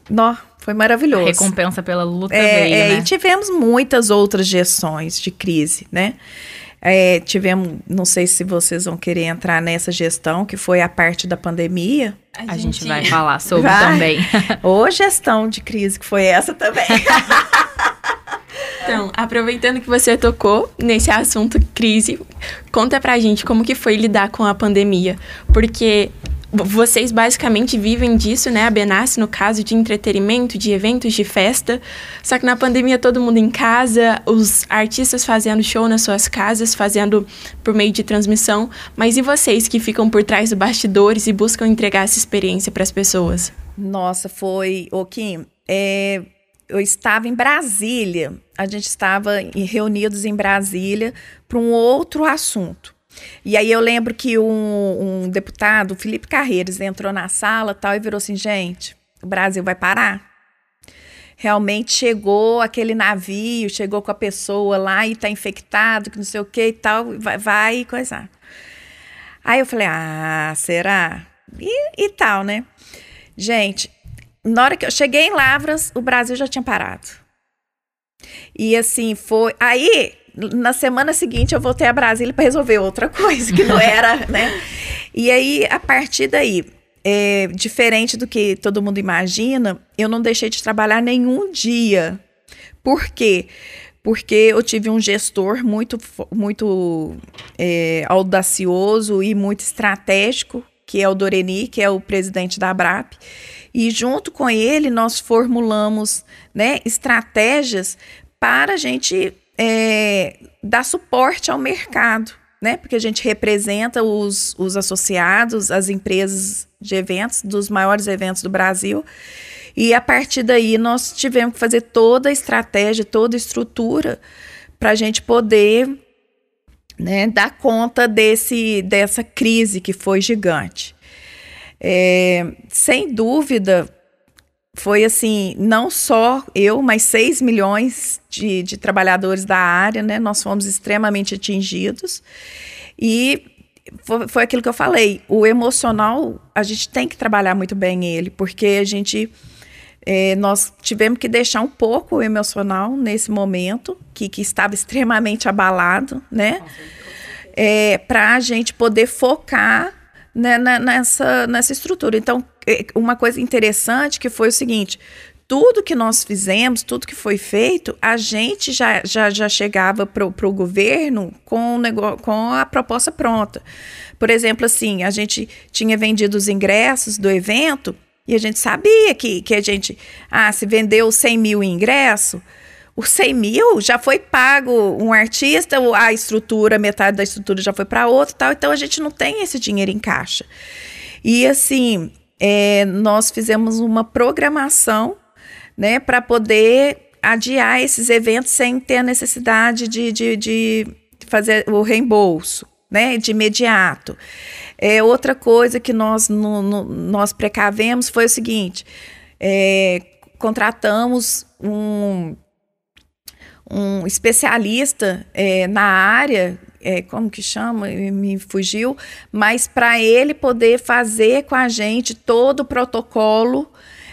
Speaker 4: nó, foi maravilhoso.
Speaker 1: recompensa pela luta
Speaker 4: é,
Speaker 1: veio,
Speaker 4: é,
Speaker 1: né?
Speaker 4: E tivemos muitas outras gestões de crise, né? É, tivemos, não sei se vocês vão querer entrar nessa gestão, que foi a parte da pandemia.
Speaker 1: A, a gente... gente... vai falar sobre
Speaker 4: vai.
Speaker 1: também. *laughs*
Speaker 4: Ou gestão de crise, que foi essa também. *laughs*
Speaker 2: Então, aproveitando que você tocou nesse assunto crise, conta pra gente como que foi lidar com a pandemia, porque vocês basicamente vivem disso, né? A Benassi, no caso de entretenimento, de eventos, de festa. Só que na pandemia todo mundo em casa, os artistas fazendo show nas suas casas, fazendo por meio de transmissão. Mas e vocês que ficam por trás dos bastidores e buscam entregar essa experiência para as pessoas?
Speaker 4: Nossa, foi. Ô, Kim, é, eu estava em Brasília. A gente estava reunidos em Brasília para um outro assunto. E aí eu lembro que um, um deputado, Felipe Carreiros, entrou na sala tal e virou assim, gente, o Brasil vai parar. Realmente chegou aquele navio, chegou com a pessoa lá e tá infectado, que não sei o que e tal, vai, vai coisar. Aí eu falei, ah, será? E, e tal, né? Gente, na hora que eu cheguei em Lavras, o Brasil já tinha parado. E assim, foi. Aí na semana seguinte eu voltei a Brasília para resolver outra coisa que não era, *laughs* né? E aí, a partir daí, é, diferente do que todo mundo imagina, eu não deixei de trabalhar nenhum dia. Por quê? Porque eu tive um gestor muito, muito é, audacioso e muito estratégico, que é o Doreni, que é o presidente da ABRAP. E junto com ele, nós formulamos né, estratégias para a gente é, dar suporte ao mercado. né? Porque a gente representa os, os associados, as empresas de eventos, dos maiores eventos do Brasil. E a partir daí nós tivemos que fazer toda a estratégia, toda a estrutura para a gente poder né, dar conta desse, dessa crise que foi gigante. É, sem dúvida, foi assim, não só eu, mas 6 milhões de, de trabalhadores da área, né? Nós fomos extremamente atingidos. E foi, foi aquilo que eu falei, o emocional, a gente tem que trabalhar muito bem ele, porque a gente. É, nós tivemos que deixar um pouco o emocional nesse momento, que, que estava extremamente abalado, né? É, para a gente poder focar né, nessa, nessa estrutura. Então, uma coisa interessante que foi o seguinte: tudo que nós fizemos, tudo que foi feito, a gente já, já, já chegava para o governo com, o negócio, com a proposta pronta. Por exemplo, assim, a gente tinha vendido os ingressos do evento e a gente sabia que, que a gente, ah, se vendeu 100 mil ingressos, os 100 mil já foi pago um artista, a estrutura, metade da estrutura já foi para outro tal, então a gente não tem esse dinheiro em caixa. E assim, é, nós fizemos uma programação né, para poder adiar esses eventos sem ter a necessidade de, de, de fazer o reembolso né, de imediato. É, outra coisa que nós, no, no, nós precavemos foi o seguinte: é, contratamos um, um especialista é, na área é, como que chama? Me fugiu, mas para ele poder fazer com a gente todo o protocolo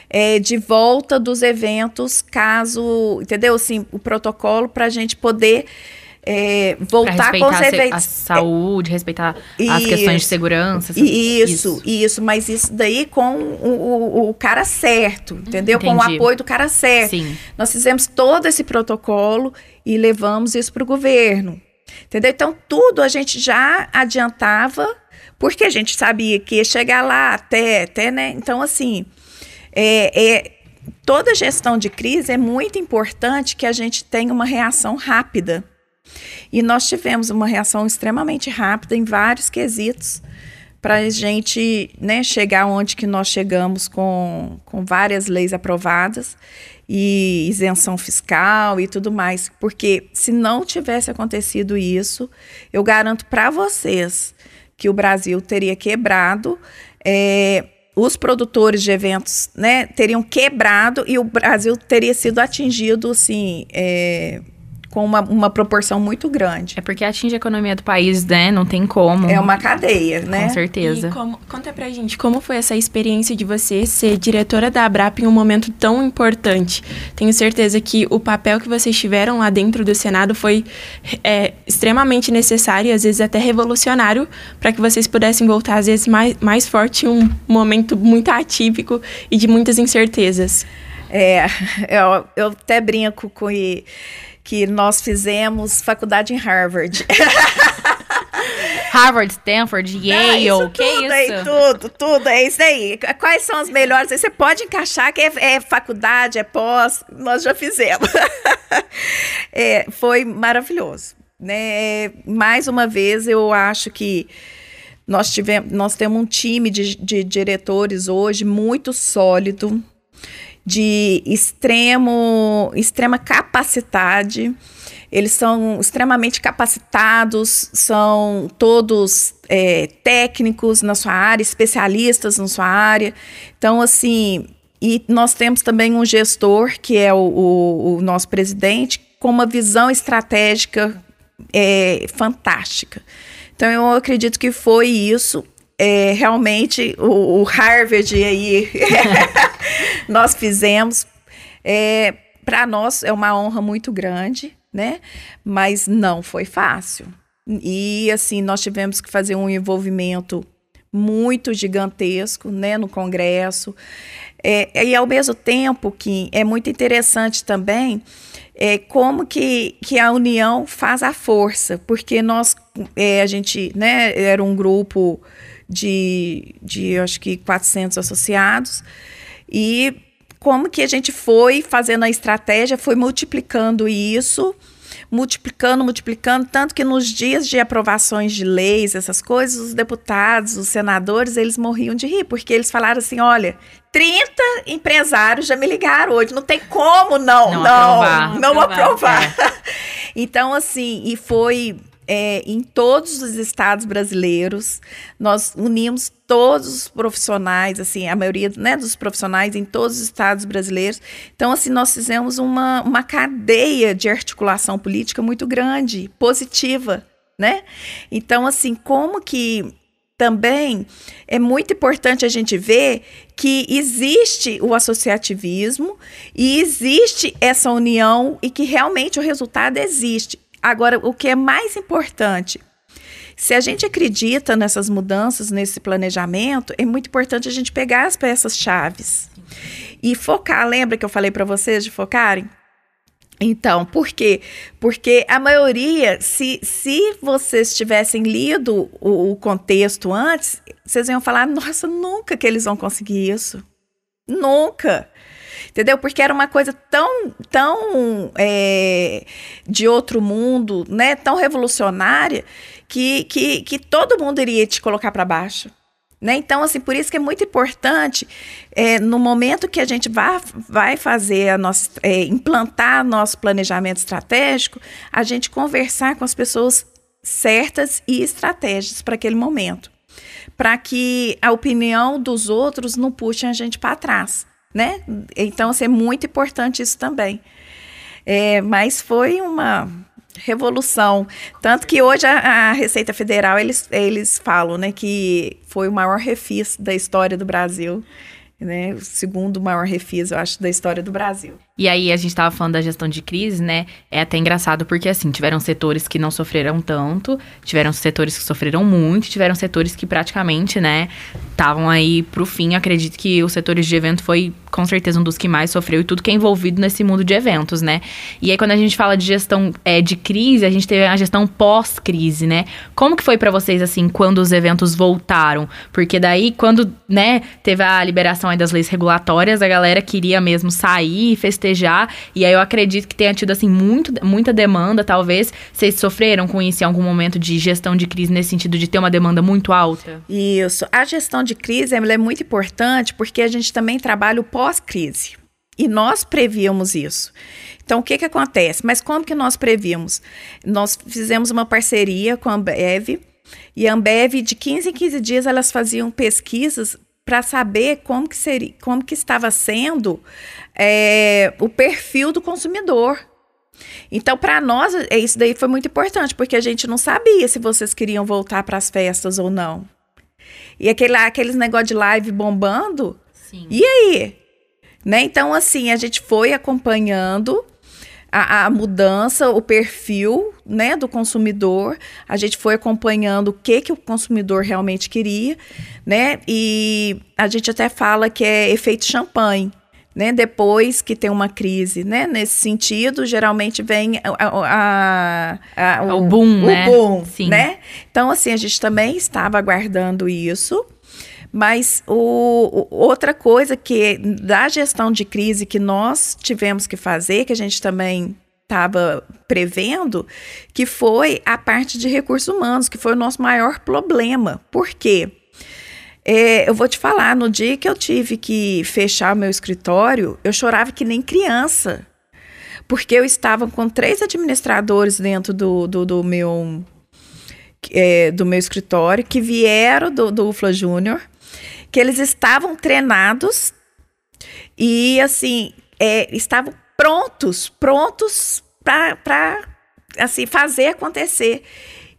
Speaker 4: é, de volta dos eventos, caso, entendeu? Assim, o protocolo para a gente poder é, voltar com os eventos.
Speaker 1: A saúde, respeitar isso, as questões de segurança.
Speaker 4: Isso, isso, isso, mas isso daí com o, o, o cara certo, entendeu? Entendi. Com o apoio do cara certo. Sim. Nós fizemos todo esse protocolo e levamos isso para o governo. Entendeu? Então, tudo a gente já adiantava, porque a gente sabia que ia chegar lá até, até né? Então, assim, é, é, toda gestão de crise é muito importante que a gente tenha uma reação rápida. E nós tivemos uma reação extremamente rápida em vários quesitos para a gente né, chegar onde que nós chegamos com, com várias leis aprovadas e isenção fiscal e tudo mais. Porque se não tivesse acontecido isso, eu garanto para vocês que o Brasil teria quebrado. É, os produtores de eventos né, teriam quebrado e o Brasil teria sido atingido assim, é, com uma, uma proporção muito grande.
Speaker 1: É porque atinge a economia do país, né? Não tem como.
Speaker 4: É uma cadeia, né?
Speaker 1: Com certeza.
Speaker 2: E como, conta pra gente, como foi essa experiência de você ser diretora da Abrap em um momento tão importante? Tenho certeza que o papel que vocês tiveram lá dentro do Senado foi é, extremamente necessário e às vezes até revolucionário para que vocês pudessem voltar às vezes mais, mais forte em um momento muito atípico e de muitas incertezas.
Speaker 4: É, *laughs* eu, eu até brinco com que nós fizemos faculdade em Harvard. *laughs*
Speaker 1: Harvard, Stanford, Yale,
Speaker 4: Não, isso
Speaker 1: que
Speaker 4: tudo,
Speaker 1: isso?
Speaker 4: Aí, tudo, tudo, é isso aí. Quais são as melhores? Você pode encaixar que é, é faculdade, é pós, nós já fizemos. *laughs* é, foi maravilhoso. Né? Mais uma vez, eu acho que nós, tivemos, nós temos um time de, de diretores hoje muito sólido, de extremo, extrema capacidade. Eles são extremamente capacitados, são todos é, técnicos na sua área, especialistas na sua área. Então, assim, e nós temos também um gestor, que é o, o, o nosso presidente, com uma visão estratégica é, fantástica. Então, eu acredito que foi isso é, realmente o, o, Harvard aí *laughs* nós fizemos. É, Para nós é uma honra muito grande, né? Mas não foi fácil. E assim, nós tivemos que fazer um envolvimento muito gigantesco né, no Congresso. É, e ao mesmo tempo que é muito interessante também é, como que, que a união faz a força, porque nós, é, a gente, né, era um grupo de, de acho que 400 associados. E como que a gente foi fazendo a estratégia, foi multiplicando isso multiplicando, multiplicando, tanto que nos dias de aprovações de leis, essas coisas, os deputados, os senadores, eles morriam de rir, porque eles falaram assim: olha, 30 empresários já me ligaram hoje, não tem como não, não, não aprovar. Não aprovar. aprovar. É. *laughs* então, assim, e foi é, em todos os estados brasileiros. Nós unimos todos os profissionais, assim, a maioria né, dos profissionais em todos os estados brasileiros. Então, assim, nós fizemos uma, uma cadeia de articulação política muito grande, positiva, né? Então, assim, como que também é muito importante a gente ver que existe o associativismo e existe essa união e que realmente o resultado existe. Agora, o que é mais importante, se a gente acredita nessas mudanças, nesse planejamento, é muito importante a gente pegar as peças chaves e focar. Lembra que eu falei para vocês de focarem? Então, por quê? Porque a maioria, se, se vocês tivessem lido o, o contexto antes, vocês iam falar: nossa, nunca que eles vão conseguir isso. Nunca entendeu? Porque era uma coisa tão, tão é, de outro mundo, né? Tão revolucionária que, que, que todo mundo iria te colocar para baixo. Né? Então, assim, por isso que é muito importante, é, no momento que a gente vai, vai fazer a nossa, é, implantar nosso planejamento estratégico, a gente conversar com as pessoas certas e estratégias para aquele momento. Para que a opinião dos outros não puxe a gente para trás né? Então, assim, é muito importante isso também. É, mas foi uma revolução. Tanto que hoje a, a, Receita Federal, eles, eles falam né, que foi o maior refis da história do Brasil. Né, o segundo maior refis, eu acho, da história do Brasil.
Speaker 1: E aí a gente estava falando da gestão de crise, né? É até engraçado porque assim, tiveram setores que não sofreram tanto, tiveram setores que sofreram muito, tiveram setores que praticamente, né, estavam aí pro fim. acredito que os setores de evento foi com certeza um dos que mais sofreu e tudo que é envolvido nesse mundo de eventos, né? E aí quando a gente fala de gestão é, de crise, a gente teve a gestão pós-crise, né? Como que foi para vocês assim quando os eventos voltaram? Porque daí quando, né, teve a liberação das leis regulatórias, a galera queria mesmo sair e festejar festejar. E aí eu acredito que tenha tido, assim, muito, muita demanda, talvez. Vocês sofreram com isso em algum momento de gestão de crise, nesse sentido de ter uma demanda muito alta?
Speaker 4: Isso. A gestão de crise é muito importante porque a gente também trabalha o pós-crise. E nós prevíamos isso. Então, o que, que acontece? Mas como que nós prevíamos? Nós fizemos uma parceria com a Ambev, e a Ambev, de 15 em 15 dias, elas faziam pesquisas para saber como que, seria, como que estava sendo é, o perfil do consumidor. Então, para nós, é, isso daí foi muito importante, porque a gente não sabia se vocês queriam voltar para as festas ou não. E aquele, aqueles negócio de live bombando. Sim. E aí? Né? Então, assim, a gente foi acompanhando a, a, mudança, o perfil né, do consumidor. A gente foi acompanhando o que, que o consumidor realmente queria, né? E a gente até fala que é efeito champanhe. Né, depois que tem uma crise, né, nesse sentido, geralmente vem a, a,
Speaker 1: a, o, o, boom,
Speaker 4: o
Speaker 1: né?
Speaker 4: boom, né? Então, assim, a gente também estava aguardando isso, mas o, outra coisa que da gestão de crise que nós tivemos que fazer, que a gente também estava prevendo, que foi a parte de recursos humanos, que foi o nosso maior problema. Por quê? É, eu vou te falar, no dia que eu tive que fechar o meu escritório, eu chorava que nem criança. Porque eu estava com três administradores dentro do, do, do meu, é, do meu escritório que vieram do, do UFLA Júnior, que eles estavam treinados e assim é, estavam prontos, prontos para assim fazer acontecer.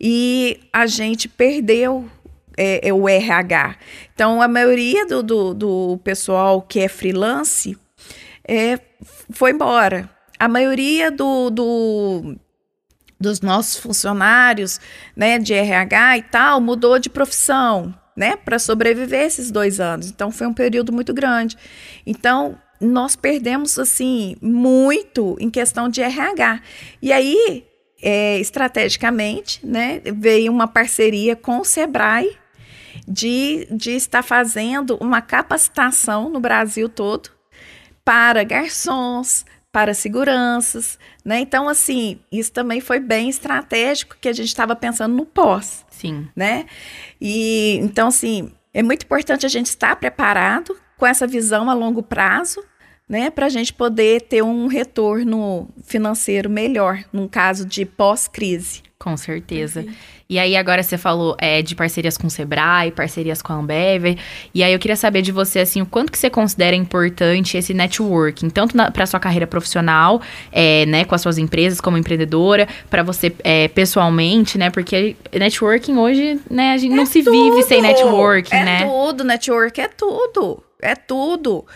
Speaker 4: E a gente perdeu é, é o RH. Então, a maioria do, do, do pessoal que é freelance é, foi embora. A maioria do, do, dos nossos funcionários né, de RH e tal mudou de profissão. Né, para sobreviver esses dois anos. Então foi um período muito grande. Então nós perdemos assim muito em questão de RH. E aí, é, estrategicamente, né, veio uma parceria com o Sebrae de, de estar fazendo uma capacitação no Brasil todo para garçons, para seguranças, né? Então, assim, isso também foi bem estratégico que a gente estava pensando no pós,
Speaker 1: Sim.
Speaker 4: né? E então, assim, é muito importante a gente estar preparado com essa visão a longo prazo, né? Para a gente poder ter um retorno financeiro melhor num caso de pós-crise.
Speaker 1: Com certeza. E aí, agora você falou é, de parcerias com o Sebrae, parcerias com a Ambev. E aí, eu queria saber de você, assim, o quanto que você considera importante esse networking, tanto para sua carreira profissional, é, né, com as suas empresas como empreendedora, para você é, pessoalmente, né? Porque networking hoje, né, a gente não se vive sem networking,
Speaker 4: é
Speaker 1: né?
Speaker 4: É tudo, network é tudo. É tudo.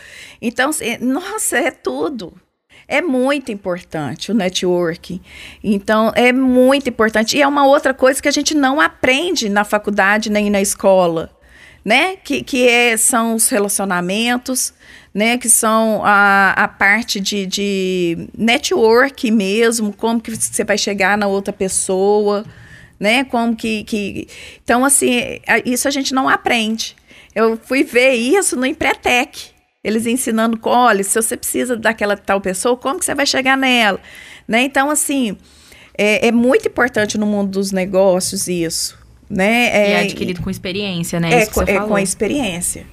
Speaker 4: Então, nossa, é tudo. É muito importante o networking. Então, é muito importante. E é uma outra coisa que a gente não aprende na faculdade nem na escola, né? Que, que é, são os relacionamentos, né? Que são a, a parte de, de network mesmo, como que você vai chegar na outra pessoa, né? Como que... que... Então, assim, isso a gente não aprende. Eu fui ver isso no Empretec eles ensinando, olha, se você precisa daquela tal pessoa, como que você vai chegar nela? Né? Então, assim, é, é muito importante no mundo dos negócios isso. Né?
Speaker 1: É, e é adquirido com experiência, né?
Speaker 4: É, isso é com a experiência.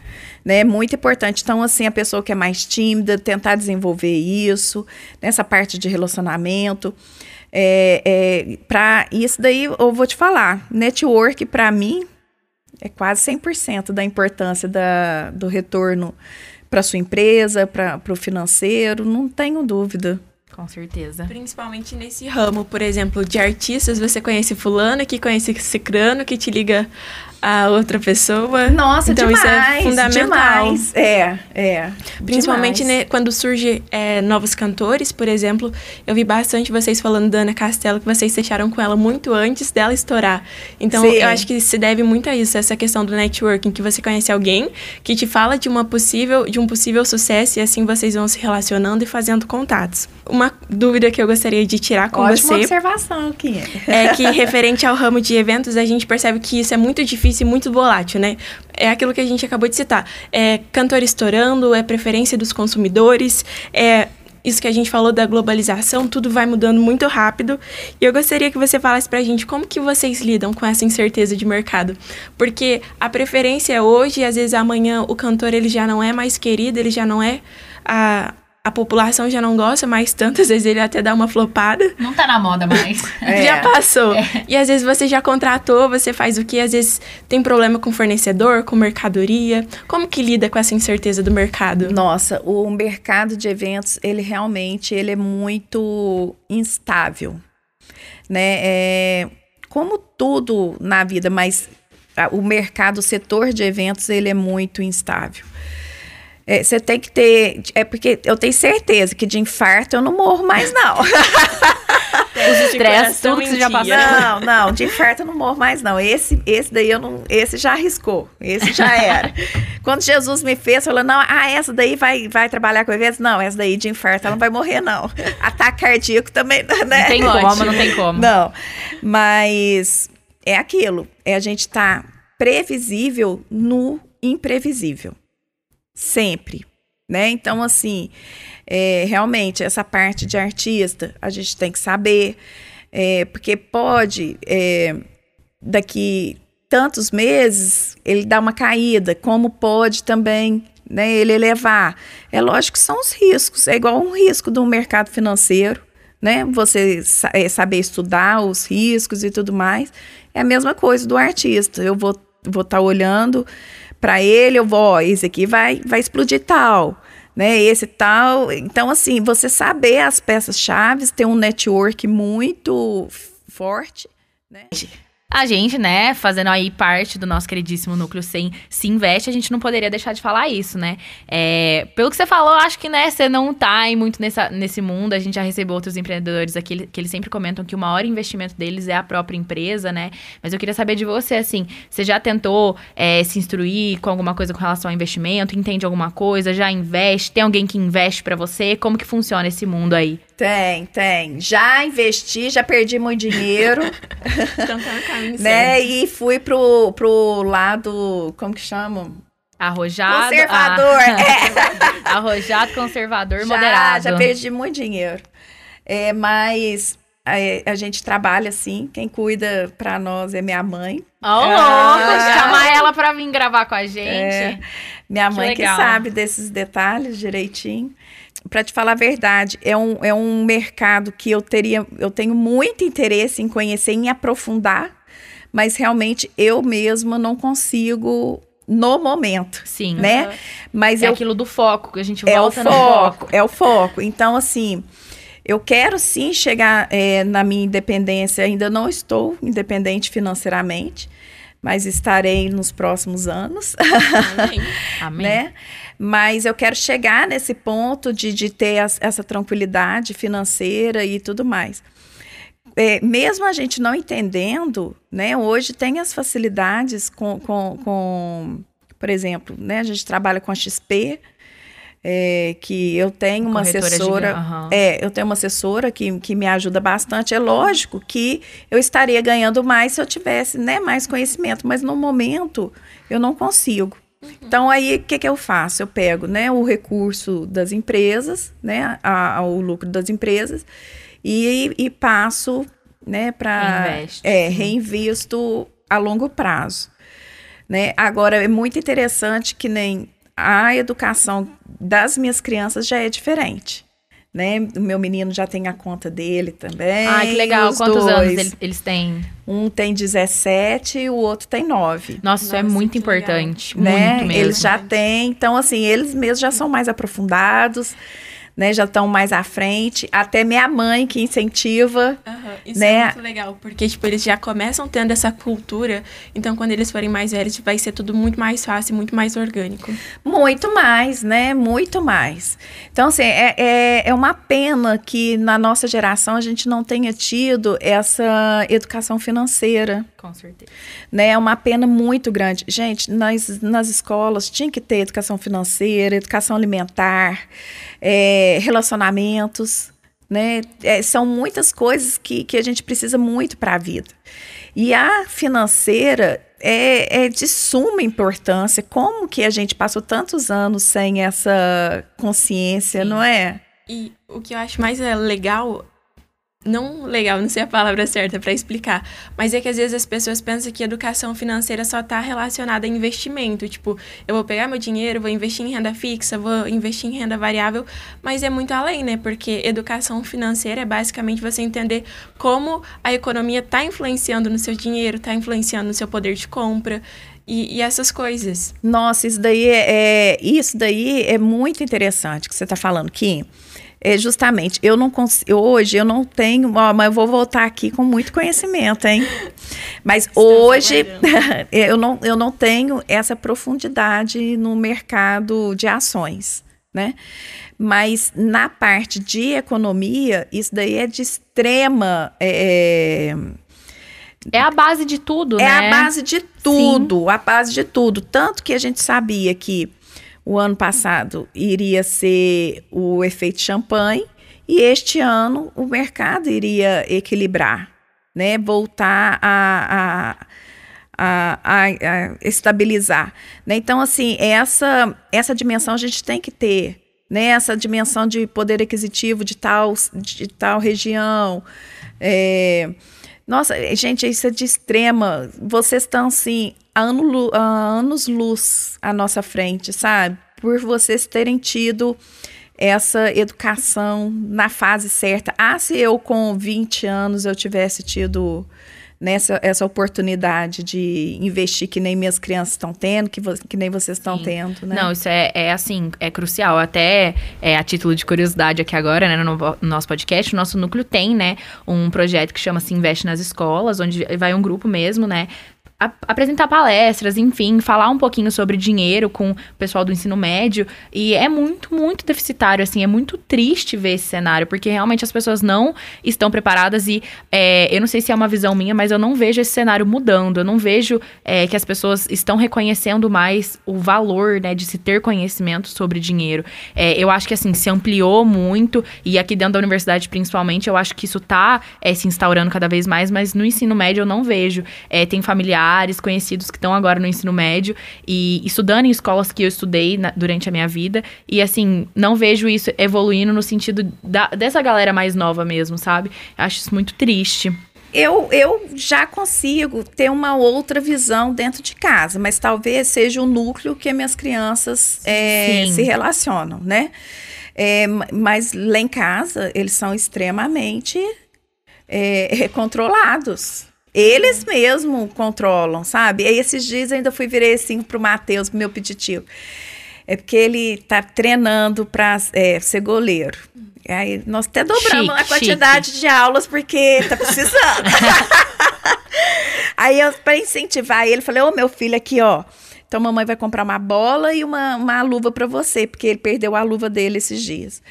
Speaker 4: Né? É muito importante. Então, assim, a pessoa que é mais tímida, tentar desenvolver isso, nessa parte de relacionamento. É, é, para isso daí, eu vou te falar, network, para mim, é quase 100% da importância da, do retorno para sua empresa, para o financeiro, não tenho dúvida.
Speaker 1: Com certeza.
Speaker 2: Principalmente nesse ramo, por exemplo, de artistas, você conhece fulano, que conhece cicrano, que te liga a outra pessoa.
Speaker 4: Nossa,
Speaker 2: então
Speaker 4: demais,
Speaker 2: isso é fundamental.
Speaker 4: Demais. É, é.
Speaker 2: Principalmente né, quando surge é, novos cantores, por exemplo, eu vi bastante vocês falando da Ana Castelo, que vocês fecharam com ela muito antes dela estourar. Então, Sim. eu acho que se deve muito a isso, essa questão do networking, que você conhece alguém que te fala de uma possível, de um possível sucesso e assim vocês vão se relacionando e fazendo contatos. Uma dúvida que eu gostaria de tirar com
Speaker 4: Ótima
Speaker 2: você.
Speaker 4: observação aqui.
Speaker 2: É que referente ao ramo de eventos, a gente percebe que isso é muito difícil e muito volátil, né? É aquilo que a gente acabou de citar. É cantor estourando, é preferência dos consumidores, é isso que a gente falou da globalização, tudo vai mudando muito rápido. E eu gostaria que você falasse pra gente como que vocês lidam com essa incerteza de mercado. Porque a preferência hoje, e às vezes amanhã o cantor ele já não é mais querido, ele já não é a, a população já não gosta mais tanto, às vezes ele até dá uma flopada.
Speaker 1: Não tá na moda mais. *laughs*
Speaker 2: É. Já passou. É. E às vezes você já contratou, você faz o que? Às vezes tem problema com fornecedor, com mercadoria. Como que lida com essa incerteza do mercado?
Speaker 4: Nossa, o mercado de eventos, ele realmente ele é muito instável. Né? É, como tudo na vida, mas o mercado, o setor de eventos, ele é muito instável. É, você tem que ter. É porque eu tenho certeza que de infarto eu não morro mais, não. *laughs*
Speaker 1: Os estresses, tudo que você já passou.
Speaker 4: Não, não, de infarto eu não morro mais, não. Esse, esse daí eu não. Esse já arriscou. Esse já era. *laughs* Quando Jesus me fez, falou: não, ah, essa daí vai, vai trabalhar com eventos? Não, essa daí de infarto ela não vai morrer, não. *laughs* Ataque cardíaco também, né?
Speaker 1: Não tem como, não tem como.
Speaker 4: Não. Mas é aquilo. É a gente estar tá previsível no imprevisível sempre, né? Então, assim, é, realmente, essa parte de artista, a gente tem que saber, é, porque pode, é, daqui tantos meses, ele dar uma caída, como pode também né, ele elevar. É lógico que são os riscos, é igual um risco do mercado financeiro, né? Você é, saber estudar os riscos e tudo mais. É a mesma coisa do artista. Eu vou estar vou tá olhando para ele, eu vou, ó, esse aqui vai, vai explodir tal, né? Esse tal. Então, assim, você saber as peças-chave, ter um network muito forte, né?
Speaker 1: A gente, né, fazendo aí parte do nosso queridíssimo núcleo sem se investe, a gente não poderia deixar de falar isso, né? É, pelo que você falou, acho que, né, você não tá muito nessa, nesse mundo. A gente já recebeu outros empreendedores aqui que eles sempre comentam que o maior investimento deles é a própria empresa, né? Mas eu queria saber de você, assim, você já tentou é, se instruir com alguma coisa com relação ao investimento? Entende alguma coisa? Já investe? Tem alguém que investe para você? Como que funciona esse mundo aí?
Speaker 4: Tem, tem. Já investi, já perdi muito dinheiro.
Speaker 2: então tá no caminho
Speaker 4: né? E fui pro, pro lado, como que chama?
Speaker 1: Arrojado.
Speaker 4: Conservador,
Speaker 1: ah, *laughs* Arrojado, conservador,
Speaker 4: já,
Speaker 1: moderado.
Speaker 4: Já perdi muito dinheiro. É, mas a, a gente trabalha assim. Quem cuida pra nós é minha mãe.
Speaker 1: Ô, louco!
Speaker 4: Ah.
Speaker 1: Chamar ela pra vir gravar com a gente.
Speaker 4: É, minha
Speaker 1: Que
Speaker 4: mãe que,
Speaker 1: legal.
Speaker 4: sabe desses detalhes direitinho. Pra te falar a verdade, é um, é um mercado que eu teria, eu tenho muito interesse em conhecer, em aprofundar, mas realmente eu mesma não consigo no momento,
Speaker 1: Sim.
Speaker 4: né? Mas
Speaker 1: É
Speaker 4: eu
Speaker 1: aquilo do foco, que a gente
Speaker 4: é o
Speaker 1: volta
Speaker 4: foco,
Speaker 1: foco.
Speaker 4: é o foco. Então, assim, eu quero sim chegar é, na minha independência. Ainda não estou independente financeiramente, mas estarei nos próximos anos,
Speaker 2: Amém. *laughs*
Speaker 1: Amém.
Speaker 4: né? Mas eu quero chegar nesse ponto de, de ter as- essa tranquilidade financeira e tudo mais. É, mesmo a gente não entendendo, né? Hoje tem as facilidades com, com, com por exemplo, né? A gente trabalha com a XP, é, que eu tenho uma
Speaker 1: Corretora
Speaker 4: assessora.
Speaker 1: aham.
Speaker 4: É, eu tenho uma assessora que, que me ajuda bastante. É lógico que eu estaria ganhando mais se eu tivesse né, mais conhecimento, mas no momento eu não consigo. Então, aí, o que, que eu faço? Eu pego né, o recurso das empresas, né, a- a- o lucro das empresas, e, e passo né, para.
Speaker 1: Reinveste,
Speaker 4: É, reinvisto a longo prazo. Né? Agora, é muito interessante que nem a educação das minhas crianças já é diferente. Né? O meu menino já tem a conta dele também.
Speaker 1: Ai, que legal.
Speaker 4: os
Speaker 1: Quantos
Speaker 4: dois.
Speaker 1: anos ele- eles têm?
Speaker 4: Um tem 17 e o outro tem 9.
Speaker 1: Nossa, isso é
Speaker 2: Nossa,
Speaker 1: muito
Speaker 2: que legal.
Speaker 1: importante.
Speaker 4: Né?
Speaker 1: Muito mesmo.
Speaker 4: Eles já têm, então assim, eles mesmos já são mais aprofundados, né? Já estão mais à frente. Até minha mãe que incentiva.
Speaker 2: Aham, Isso
Speaker 4: Né?
Speaker 2: é muito legal, porque, tipo, eles já começam tendo essa cultura, então quando eles forem mais velhos, vai ser tudo muito mais fácil, muito mais orgânico.
Speaker 4: Muito mais, né? Muito mais. Então, assim, é, é, é uma pena que na nossa geração a gente não tenha tido essa educação financeira.
Speaker 1: Com certeza.
Speaker 4: né? É uma pena muito grande. Gente, nas, nas escolas tinha que ter educação financeira, educação alimentar, é, relacionamentos, né? É, são muitas coisas que, que a gente precisa muito para a vida. E a financeira é, é de suma importância. Como que a gente passou tantos anos sem essa consciência,
Speaker 1: Sim.
Speaker 4: não é?
Speaker 2: E o que eu acho mais é legal, não legal, não sei a palavra certa para explicar, mas é que às vezes as pessoas pensam que educação financeira só tá relacionada a investimento, tipo, eu vou pegar meu dinheiro, vou investir em renda fixa, vou investir em renda variável, mas é muito além, né? Porque educação financeira é basicamente você entender como a economia tá influenciando no seu dinheiro, tá influenciando no seu poder de compra. E, e essas coisas.
Speaker 4: Nossa, isso daí é, é- isso daí é muito interessante que você está falando, Kim. É justamente, eu não consigo, hoje eu não tenho, ó, mas eu vou voltar aqui com muito conhecimento, hein? Mas
Speaker 2: Estamos
Speaker 4: hoje *laughs* eu não, eu não tenho essa profundidade no mercado de ações, né? Mas na parte de economia, isso daí é de extrema. é,
Speaker 1: É a base de tudo,
Speaker 4: é
Speaker 1: né?
Speaker 4: a base de tudo, a base de tudo. Tanto que a gente sabia que o ano passado iria ser o efeito champanhe e este ano o mercado iria equilibrar, né? Voltar a, a, a, a- a estabilizar. Né? Então, assim, essa, essa dimensão a gente tem que ter. Né? Essa dimensão de poder aquisitivo de tal, de tal região. É, nossa, gente, isso é de extrema. Vocês estão assim, a, anos luz à nossa frente, sabe? Por vocês terem tido essa educação na fase certa. Ah, se eu com 20 anos eu tivesse tido nessa essa oportunidade de investir que nem minhas crianças estão tendo, que, que nem vocês estão tendo, né?
Speaker 1: Não, isso é, é assim, é crucial. Até é, a título de curiosidade aqui agora, né, no, no nosso podcast, o nosso núcleo tem, né, um projeto que chama Se Investe nas Escolas, onde vai um grupo mesmo, né, apresentar palestras, enfim, falar um pouquinho sobre dinheiro com o pessoal do ensino médio. E é muito, muito deficitário, assim, é muito triste ver esse cenário, porque realmente as pessoas não estão preparadas e é, eu não sei se é uma visão minha, mas eu não vejo esse cenário mudando. Eu não vejo é, que as pessoas estão reconhecendo mais o valor, né, de se ter conhecimento sobre dinheiro. É, eu acho que, assim, se ampliou muito e aqui dentro da universidade, principalmente, eu acho que isso tá é, se instaurando cada vez mais, mas no ensino médio eu não vejo. É, tem familiares familiares, conhecidos que estão agora no ensino médio e estudando em escolas que eu estudei na, durante a minha vida. E assim, não vejo isso evoluindo no sentido da, dessa galera mais nova mesmo, sabe? Acho isso muito triste.
Speaker 4: Eu, eu já consigo ter uma outra visão dentro de casa, mas talvez seja o núcleo que minhas crianças é, se relacionam, né? É, mas lá em casa, eles são extremamente é, controlados. Eles mesmo controlam, sabe? E aí, esses dias ainda fui virei assim pro Matheus, meu peditivo. É porque ele tá treinando para é, ser goleiro. Aí nós até dobramos chique, a quantidade chique. de aulas porque tá precisando. *laughs* aí eu, para incentivar ele, falei: Ô meu filho, aqui ó. Então mamãe vai comprar uma bola e uma, uma luva para você, porque ele perdeu a luva dele esses dias.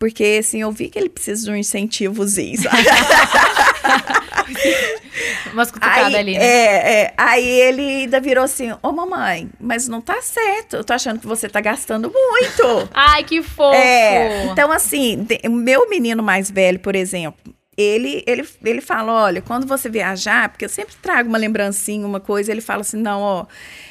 Speaker 4: Porque, assim, eu vi que ele precisa de um incentivozinho, sabe? *laughs* *laughs*
Speaker 1: Umas cutucadas ali, né?
Speaker 4: É, é, aí ele ainda virou assim, ô oh, mamãe, mas não tá certo. Eu tô achando que você tá gastando muito. *laughs*
Speaker 1: Ai, que fofo!
Speaker 4: É, então, assim, o meu menino mais velho, por exemplo, ele, ele, ele fala, olha, quando você viajar, porque eu sempre trago uma lembrancinha, uma coisa, ele fala assim, não, ó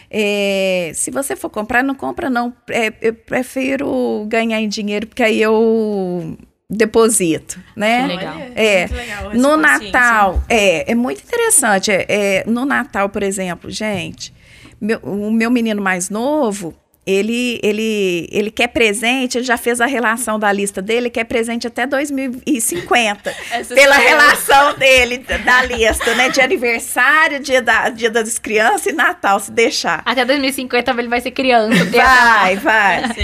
Speaker 4: é, se você for comprar, não compra, não. É, eu prefiro ganhar em dinheiro, porque aí eu deposito, né?
Speaker 1: Que legal.
Speaker 4: É, legal no Natal, é, é muito interessante. É, é, no Natal, por exemplo, gente, meu, o meu menino mais novo, ele, ele, ele quer presente, ele já fez a relação da lista dele, quer presente até 2050. *laughs* Essa pela relação dele, da lista, né? De aniversário, dia, da, dia das crianças e Natal, se deixar.
Speaker 1: Até 2050 ele vai ser criança.
Speaker 4: Vai, vai. *laughs*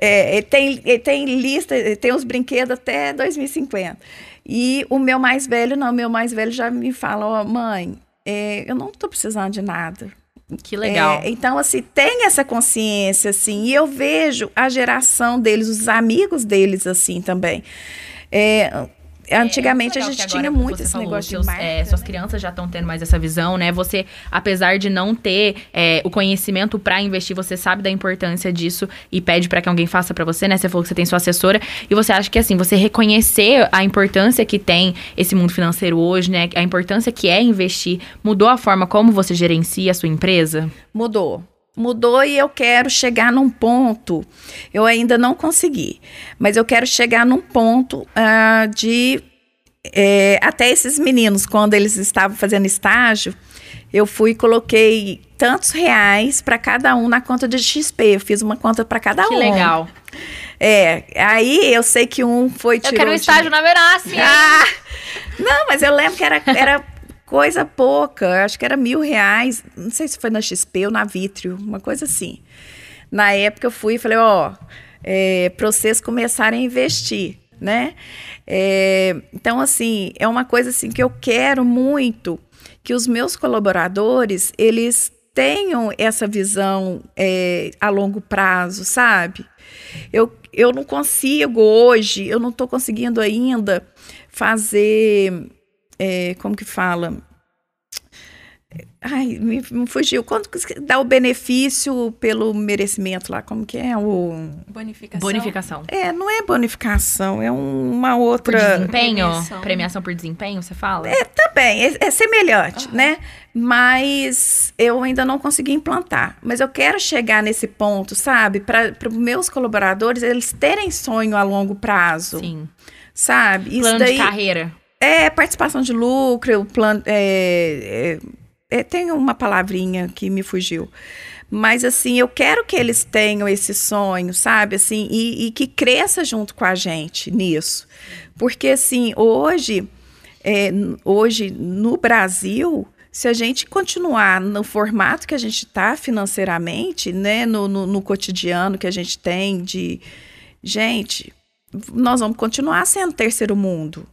Speaker 4: É, ele tem, ele tem lista, ele tem os brinquedos até 2050. E o meu mais velho, não, o meu mais velho já me fala, ó, oh, mãe, é, eu não tô precisando de nada.
Speaker 1: Que legal.
Speaker 4: É, então, assim, tem essa consciência, assim, e eu vejo a geração deles, os amigos deles, assim, também. É, antigamente é, a gente tinha muito esse negócio
Speaker 1: seus,
Speaker 4: de marca,
Speaker 1: é, Suas né? crianças já estão tendo mais essa visão, né? Você, apesar de não ter é, o conhecimento para investir, você sabe da importância disso e pede para que alguém faça para você, né? Você falou que você tem sua assessora e você acha que assim, você reconhecer a importância que tem esse mundo financeiro hoje, né? A importância que é investir, mudou a forma como você gerencia a sua empresa?
Speaker 4: Mudou mudou e eu quero chegar num ponto. Eu ainda não consegui, mas eu quero chegar num ponto uh, de. É, até esses meninos, quando eles estavam fazendo estágio, eu fui e coloquei tantos reais para cada um na conta de XP. Eu fiz uma conta para cada
Speaker 1: que
Speaker 4: um.
Speaker 1: Que legal.
Speaker 4: É, aí eu sei que um foi
Speaker 1: tirou. Eu quero um estágio de... na Verassi.
Speaker 4: Ah, não, mas eu lembro que era, era coisa pouca, acho que era mil reais, não sei se foi na XP ou na Vitrio, uma coisa assim. Na época eu fui e falei, ó, é, para vocês começarem a investir, né? É, então, assim, é uma coisa assim que eu quero muito que os meus colaboradores, eles tenham essa visão é, a longo prazo, sabe? Eu, eu não consigo hoje, eu não estou conseguindo ainda fazer é, como que fala? Ai, me, me, fugiu. Quanto dá o benefício pelo merecimento lá? Como que é o.
Speaker 1: Bonificação. Bonificação.
Speaker 4: É, não é bonificação, é um, uma outra.
Speaker 1: Por desempenho? Premiação. Premiação por desempenho, você fala?
Speaker 4: É, também, é, é semelhante, uhum. né? Mas eu ainda não consegui implantar. Mas eu quero chegar nesse ponto, sabe? Para os meus colaboradores, eles terem sonho a longo prazo.
Speaker 1: Sim.
Speaker 4: Sabe?
Speaker 1: Isso Plano daí, de carreira.
Speaker 4: É, participação de lucro, é, é, é, tem uma palavrinha que me fugiu. Mas, assim, eu quero que eles tenham esse sonho, sabe? Assim, e, e que cresça junto com a gente nisso. Porque, assim, hoje, é, hoje no Brasil, se a gente continuar no formato que a gente está financeiramente, né, no, no, no, cotidiano que a gente tem de gente, nós vamos continuar sendo terceiro mundo.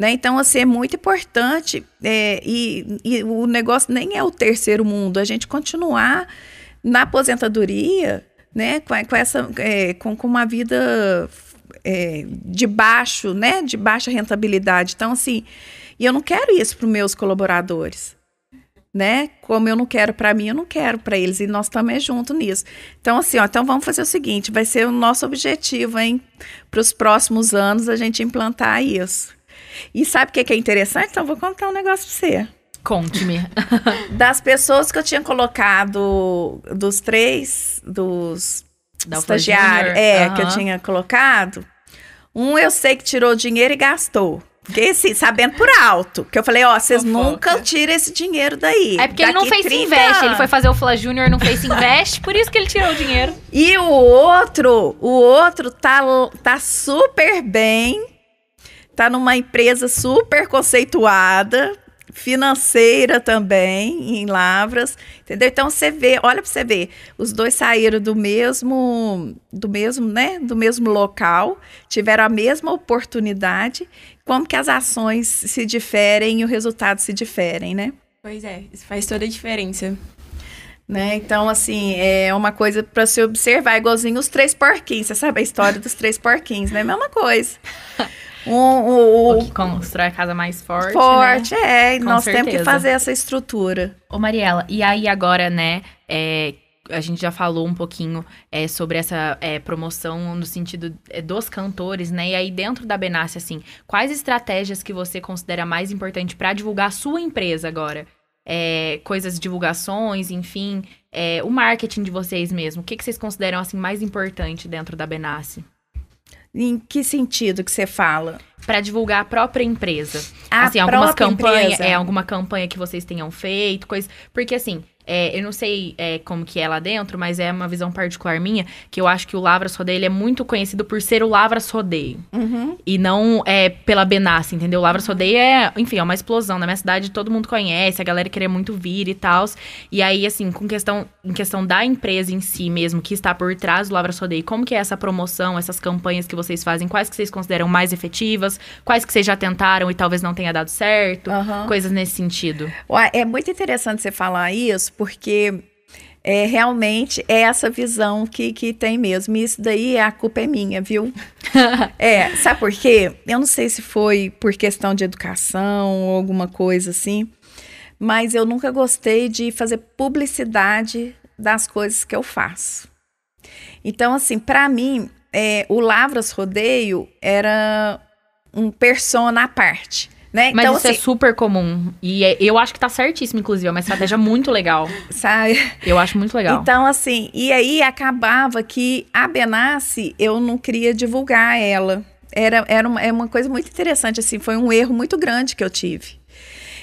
Speaker 4: Né? Então, assim, é muito importante, é, e, e o negócio nem é o terceiro mundo, a gente continuar na aposentadoria, né, com, com essa, é, com, com uma vida é, de baixo, né, de baixa rentabilidade. Então, assim, e eu não quero isso para os meus colaboradores, né? Como eu não quero para mim, eu não quero para eles e nós estamos juntos nisso. Então, assim, ó, então vamos fazer o seguinte: vai ser o nosso objetivo, hein, para os próximos anos a gente implantar isso. E sabe o que, é interessante? Então, vou contar um negócio pra você.
Speaker 1: Conte-me. *laughs*
Speaker 4: Das pessoas que eu tinha colocado, dos três, dos
Speaker 1: Da
Speaker 4: estagiários, é, que eu tinha colocado, um eu sei que tirou dinheiro e gastou. Assim, sabendo por alto. Que eu falei, ó, vocês nunca tiram esse dinheiro daí.
Speaker 1: É porque ele não fez
Speaker 4: 30
Speaker 1: Invest, ele foi fazer o Fla Júnior, não fez Invest, por isso que ele tirou o dinheiro.
Speaker 4: E o outro, o outro tá, tá super bem, tá numa empresa super conceituada, financeira também, em Lavras, entendeu? Então você vê, olha para você ver, os dois saíram do mesmo, do mesmo, né, do mesmo local, tiveram a mesma oportunidade, como que as ações se diferem e o resultado se diferem, né?
Speaker 2: Pois é, isso faz toda a diferença.
Speaker 4: Né? Então, assim, é uma coisa para se observar, igualzinho os três porquinhos. Você sabe a história dos três porquinhos, né? Mesma coisa. *laughs* Um, o,
Speaker 1: O que constrói a casa mais forte,
Speaker 4: forte,
Speaker 1: né?
Speaker 4: é.
Speaker 1: Com
Speaker 4: nós temos que
Speaker 1: certeza.
Speaker 4: fazer essa estrutura.
Speaker 1: Ô, Mariela, e aí agora, né, é, a gente já falou um pouquinho é, sobre essa é, promoção no sentido é, dos cantores, né? E aí dentro da Benassi, assim, quais estratégias que você considera mais importante para divulgar a sua empresa agora? É, coisas, divulgações, enfim, é, o marketing de vocês mesmo. O que, que vocês consideram, assim, mais importante dentro da Benassi?
Speaker 4: Em que sentido que você fala?
Speaker 1: Para divulgar a própria empresa.
Speaker 4: A
Speaker 1: assim, algumas campanhas, é, alguma campanha que vocês tenham feito, coisa. Porque assim, é, eu não sei é, como que é lá dentro, mas é uma visão particular minha, que eu acho que o Lavras Rodeio ele é muito conhecido por ser o Lavras Rodeio.
Speaker 4: Uhum.
Speaker 1: E não é pela Benassi, entendeu? O Lavras Rodeio é, enfim, é uma explosão. Na minha cidade todo mundo conhece, a galera queria muito vir e tal. E aí, assim, com questão, em questão da empresa em si mesmo, que está por trás do Lavras Rodeio, como que é essa promoção, essas campanhas que vocês fazem? Quais que vocês consideram mais efetivas? Quais que vocês já tentaram e talvez não tenha dado certo?
Speaker 4: Aham.
Speaker 1: Coisas nesse sentido.
Speaker 4: Ué, É muito interessante você falar isso, porque é, realmente é essa visão que, que tem mesmo. E isso daí, a culpa é minha, viu? *laughs* é, sabe por quê? Eu não sei se foi por questão de educação ou alguma coisa assim, mas eu nunca gostei de fazer publicidade das coisas que eu faço. Então, assim, para mim, é, o Lavras Rodeio era um persona à parte. Né?
Speaker 1: Mas
Speaker 4: então,
Speaker 1: isso é
Speaker 4: assim,
Speaker 1: super comum. E é- eu acho que tá certíssimo, inclusive. É uma estratégia *laughs* muito legal.
Speaker 4: sabe?
Speaker 1: Eu acho muito legal.
Speaker 4: Então, assim, e aí acabava que a Benassi, eu não queria divulgar ela. Era, era uma, é uma coisa muito interessante, assim, foi um erro muito grande que eu tive.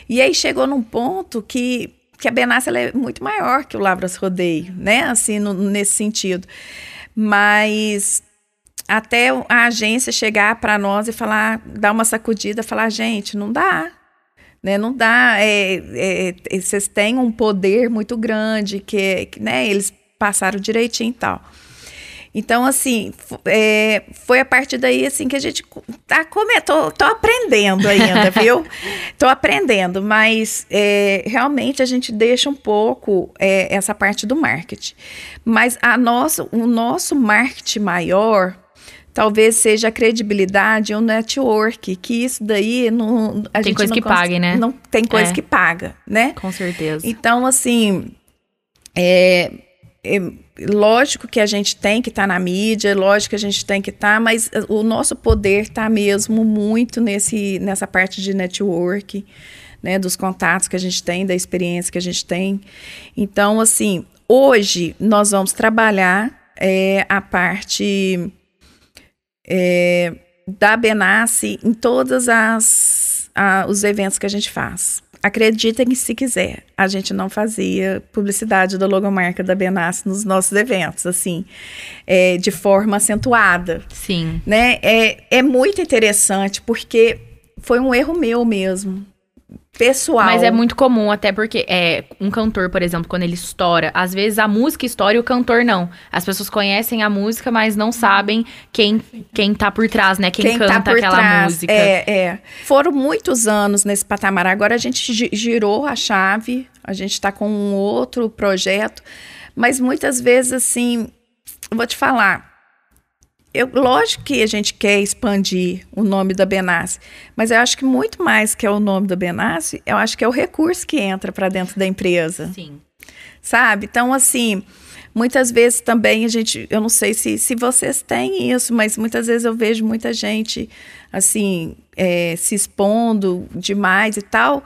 Speaker 4: E aí chegou num ponto que, que a Benassi é muito maior que o Lavras Rodeio, né? Assim, no- nesse sentido. Mas até a agência chegar para nós e falar, dar uma sacudida, falar, gente, não dá. Né, não dá, é, é, é, vocês têm um poder muito grande, que, né, eles passaram direitinho e tal. Então, assim, é, foi a partir daí, assim, que a gente tá come, tô, tô aprendendo ainda, *laughs* viu? Tô aprendendo, mas é, realmente a gente deixa um pouco é, essa parte do marketing. Mas a nosso, o nosso marketing maior talvez seja a credibilidade e o network, que isso daí não, a
Speaker 1: Tem
Speaker 4: gente
Speaker 1: coisa
Speaker 4: não
Speaker 1: que pague, né?
Speaker 4: Não tem coisa
Speaker 1: É.
Speaker 4: que paga, né?
Speaker 1: Com certeza.
Speaker 4: Então, assim, é, é lógico que a gente tem que estar na mídia, lógico que a gente tem que estar, mas o nosso poder está mesmo muito nesse, nessa parte de network, né, dos contatos que a gente tem, da experiência que a gente tem. Então, assim, hoje nós vamos trabalhar é, a parte é, da Benassi em todos as, a- os eventos que a gente faz. Acreditem se quiser, a gente não fazia publicidade da logomarca da Benassi nos nossos eventos, assim, é, de forma acentuada,
Speaker 1: Sim.
Speaker 4: né? É, é muito interessante, porque foi um erro meu mesmo, pessoal.
Speaker 1: Mas é muito comum, até porque é, um cantor, por exemplo, quando ele estoura, às vezes a música estoura e o cantor não. As pessoas conhecem a música, mas não sabem quem, quem tá por trás, né? Quem, canta
Speaker 4: tá por
Speaker 1: aquela
Speaker 4: trás.
Speaker 1: música.
Speaker 4: É, é. Foram muitos anos nesse patamar. Agora a gente gi- girou a chave, a gente está com um outro projeto, mas muitas vezes, assim, vou te falar. Eu, lógico que a gente quer expandir o nome da Benassi, mas eu acho que muito mais que é o nome da Benassi, eu acho que é o recurso que entra para dentro da empresa
Speaker 1: Sim.
Speaker 4: sabe? Então, assim, muitas vezes também a gente, eu não sei se, se vocês têm isso, mas muitas vezes eu vejo muita gente, assim, é, se expondo demais e tal,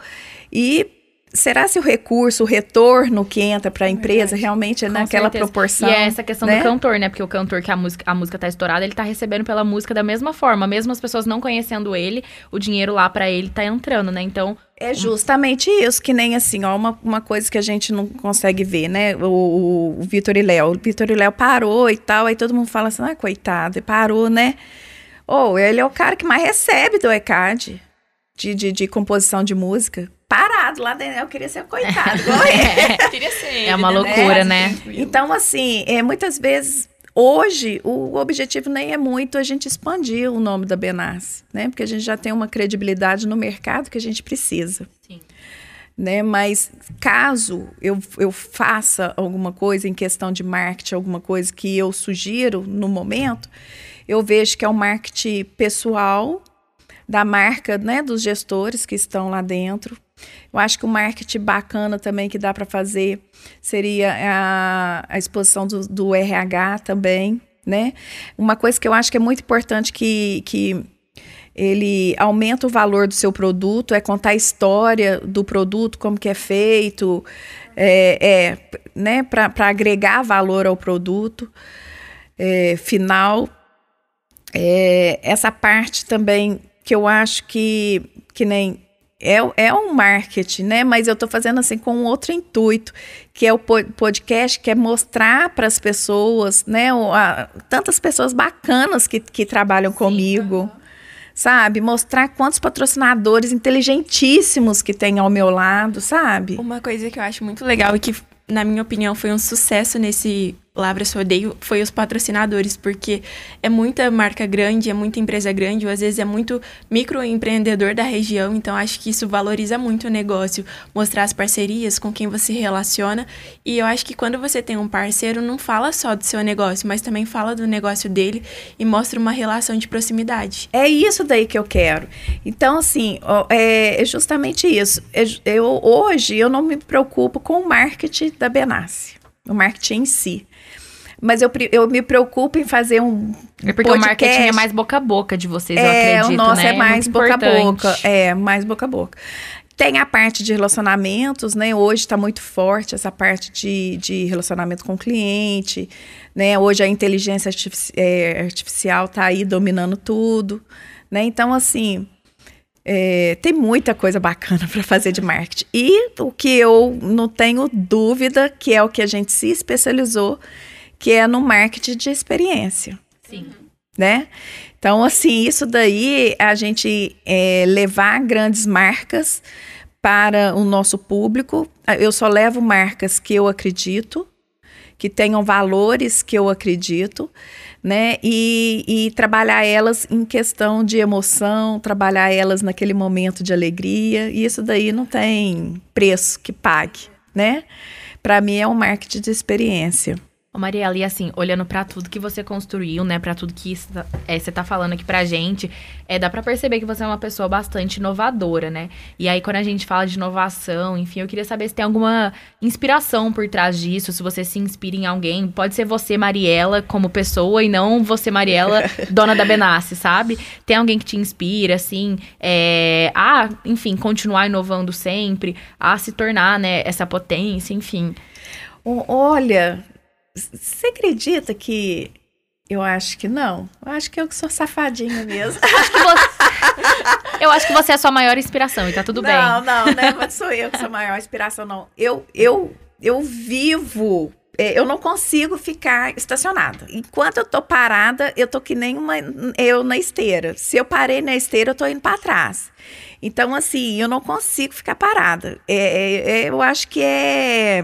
Speaker 4: e será se o recurso, o retorno que entra para a empresa realmente é
Speaker 1: Com
Speaker 4: naquela
Speaker 1: certeza.
Speaker 4: proporção?
Speaker 1: E é essa questão
Speaker 4: né?
Speaker 1: do cantor, né? Porque o cantor que a música, a música tá estourada, ele tá recebendo pela música da mesma forma. Mesmo as pessoas não conhecendo ele, o dinheiro lá pra ele tá entrando, né? Então,
Speaker 4: É justamente isso, que nem assim, ó, uma, uma coisa que a gente não consegue ver, né? O, o, Vitor e Léo. O Vitor e Léo parou e tal, aí todo mundo fala assim, ah, coitado, e parou, né? Ou ele é o cara que mais recebe do ECAD de, de, de composição de música. Parado lá dentro, eu queria ser coitado, *laughs* ele.
Speaker 2: Queria ser
Speaker 1: é uma
Speaker 2: né?
Speaker 1: loucura, né?
Speaker 4: Então, assim, é, muitas vezes, hoje, o objetivo nem é muito a gente expandir o nome da Benassi, né? Porque a gente já tem uma credibilidade no mercado que a gente precisa.
Speaker 1: Sim.
Speaker 4: Né? Mas caso eu, eu faça alguma coisa em questão de marketing, alguma coisa que eu sugiro no momento, eu vejo que é o marketing pessoal da marca, né, dos gestores que estão lá dentro. Eu acho que o marketing bacana também que dá para fazer seria a, a exposição do, do RH também, né? Uma coisa que eu acho que é muito importante que, que ele aumenta o valor do seu produto, é contar a história do produto, como que é feito, é, é né, para agregar valor ao produto é, final. É, essa parte também que eu acho que, que nem é, é um marketing, né? Mas eu estou fazendo assim com um outro intuito, que é o po- podcast, que é mostrar para as pessoas, né? o- a- tantas pessoas bacanas que, que trabalham comigo, sabe? Mostrar quantos patrocinadores inteligentíssimos que tem ao meu lado, sabe?
Speaker 2: Uma coisa que eu acho muito legal e que, na minha opinião, foi um sucesso nesse Lavras Rodeio foi os patrocinadores, porque é muita marca grande, é muita empresa grande, ou às vezes é muito microempreendedor da região, então acho que isso valoriza muito o negócio, mostrar as parcerias com quem você relaciona. E eu acho que quando você tem um parceiro, não fala só do seu negócio, mas também fala do negócio dele e mostra uma relação de proximidade.
Speaker 4: É isso daí que eu quero. Então, assim, é é justamente isso. É Eu, hoje eu não me preocupo com o marketing da Benassi, o marketing em si. Mas eu, eu me preocupo em fazer um.
Speaker 1: É porque o marketing é
Speaker 4: podcast.
Speaker 1: mais boca a boca de vocês, eu
Speaker 4: É,
Speaker 1: acredito,
Speaker 4: o nosso
Speaker 1: né?
Speaker 4: é mais
Speaker 1: muito
Speaker 4: boca a
Speaker 1: importante.
Speaker 4: boca. É, mais boca a boca. Tem a parte de relacionamentos, né? Hoje está muito forte essa parte de, de relacionamento com o cliente, né? Hoje a inteligência é, artificial está aí dominando tudo, né? Então, assim, é, tem muita coisa bacana *laughs* para fazer de marketing. E o que eu não tenho dúvida, que é o que a gente se especializou, que é no marketing de experiência
Speaker 1: Sim.
Speaker 4: né? Então, assim, isso daí, a gente é, levar grandes marcas para o nosso público. Eu só levo marcas que eu acredito, que tenham valores que eu acredito, né? E, e trabalhar elas em questão de emoção, trabalhar elas naquele momento de alegria. E isso daí não tem preço que pague, né? Para mim é um marketing de experiência.
Speaker 1: Ô Mariela, e assim, olhando pra tudo que você construiu, né, Pra tudo que isso tá- é, você tá falando aqui pra gente, é, dá pra perceber que você é uma pessoa bastante inovadora, né? E aí, quando a gente fala de inovação, enfim, eu queria saber se tem alguma inspiração por trás disso, se você se inspira em alguém. Pode ser você, Mariela, como pessoa, e não você, Mariela, *laughs* dona da Benassi, sabe? Tem alguém que te inspira, assim, é, a, enfim, continuar inovando sempre, a se tornar, né, essa potência, enfim.
Speaker 4: Olha, você acredita que eu acho que não? Eu acho que eu que sou safadinha mesmo. *laughs*
Speaker 1: Acho você- Eu acho que você é a sua maior inspiração e tá tudo bem.
Speaker 4: não, não, né? Mas sou eu que sou a maior inspiração, não. Eu, eu, eu vivo. é, Eu não consigo ficar estacionada. Enquanto eu tô parada, eu tô que nem uma eu na esteira. Se eu parei na esteira, eu tô indo para trás. Então, assim, eu não consigo ficar parada. É, é, é, eu acho que é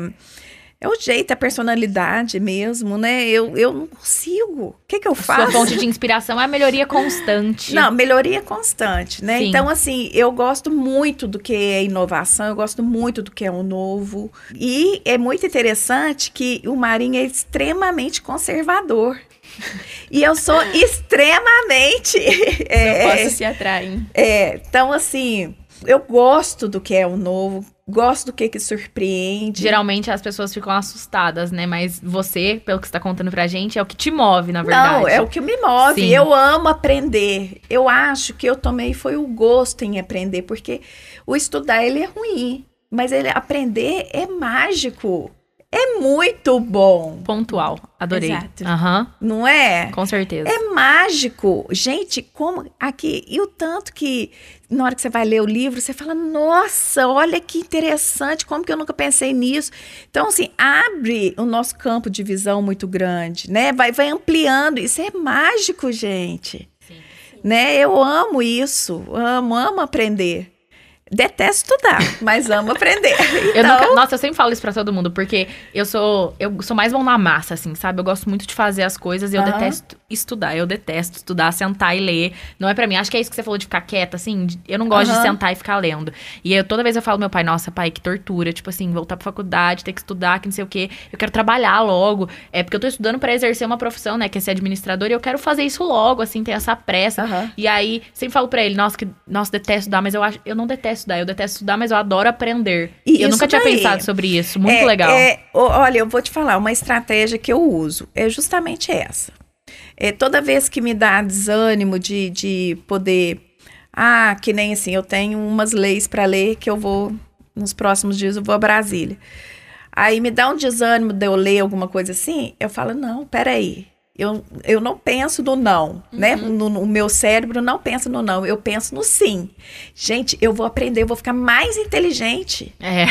Speaker 4: é o jeito, a personalidade mesmo, né? Eu, eu não consigo. O que, que eu
Speaker 1: Sua
Speaker 4: faço?
Speaker 1: fonte de inspiração é a melhoria constante.
Speaker 4: Não, melhoria constante, né?
Speaker 1: Sim.
Speaker 4: Então, assim, eu gosto muito do que é inovação, eu gosto muito do que é o novo. E é muito interessante que o Marinho é extremamente conservador. *laughs* E eu sou extremamente. é,
Speaker 2: Não posso se atrair.
Speaker 4: é, então, assim, eu gosto do que é o novo, gosto do que, que surpreende.
Speaker 1: Geralmente as pessoas ficam assustadas, né? Mas você, pelo que você tá contando pra gente, é o que te move, na verdade.
Speaker 4: Não, é o que me move.
Speaker 1: Sim.
Speaker 4: Eu amo aprender. Eu acho que eu tomei foi o gosto em aprender, porque o estudar ele é ruim. mas ele aprender é mágico. É muito bom,
Speaker 1: Pontual. Adorei.
Speaker 2: Exato.
Speaker 1: Aham.
Speaker 4: não é?
Speaker 1: Com certeza.
Speaker 4: É mágico. Gente, como aqui, e o tanto que na hora que você vai ler o livro, você fala: "Nossa, olha que interessante, como que eu nunca pensei nisso". Então, assim, abre o nosso campo de visão muito grande, né? Vai vai ampliando. Isso é mágico, gente. Né? Eu amo isso. Amo, amo aprender. Detesto estudar, mas amo aprender. *laughs*
Speaker 1: Eu
Speaker 4: Então,
Speaker 1: nunca- nossa, eu sempre falo isso pra todo mundo, porque eu sou eu sou mais bom na massa, assim, sabe? Eu gosto muito de fazer as coisas e eu
Speaker 4: Aham.
Speaker 1: detesto estudar. Eu detesto estudar, sentar e ler. Não é pra mim. Acho que é isso que você falou de ficar quieta, assim. de- Eu não gosto de
Speaker 4: Aham.
Speaker 1: sentar e ficar lendo. E eu, toda vez eu falo meu pai, nossa, pai, que tortura. Tipo assim, voltar pra faculdade, ter que estudar, que não sei o quê. Eu quero trabalhar logo. É porque eu tô estudando pra exercer uma profissão, né? Que é ser administrador, e eu quero fazer isso logo, assim, ter essa pressa.
Speaker 4: Aham.
Speaker 1: E aí, sempre falo pra ele, nossa, que, nossa, detesto estudar, mas eu acho, eu não detesto estudar, eu detesto estudar, mas eu adoro aprender.
Speaker 4: E
Speaker 1: eu nunca tinha
Speaker 4: daí.
Speaker 1: pensado sobre isso, muito
Speaker 4: É,
Speaker 1: legal.
Speaker 4: é, olha, eu vou te falar, uma estratégia que eu uso é justamente essa. É, toda vez que me dá desânimo de, de poder. Ah, que nem assim, eu tenho umas leis para ler que eu vou. Nos próximos dias eu vou a Brasília. Aí me dá um desânimo de eu ler alguma coisa assim, eu falo, não, peraí. Eu, eu não penso no não, né? No, no- o meu cérebro não pensa no não, eu penso no sim. Gente, eu vou aprender, eu vou ficar mais inteligente.
Speaker 1: É.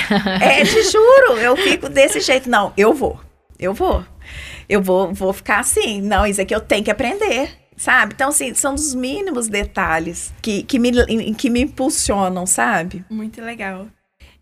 Speaker 4: É, te juro, eu fico desse jeito. Não, eu vou. Eu vou. Eu vou, vou ficar assim. Não, isso aqui eu tenho que aprender. Sabe? Então, assim, são os mínimos detalhes que, que, me, que me impulsionam, sabe?
Speaker 2: Muito legal.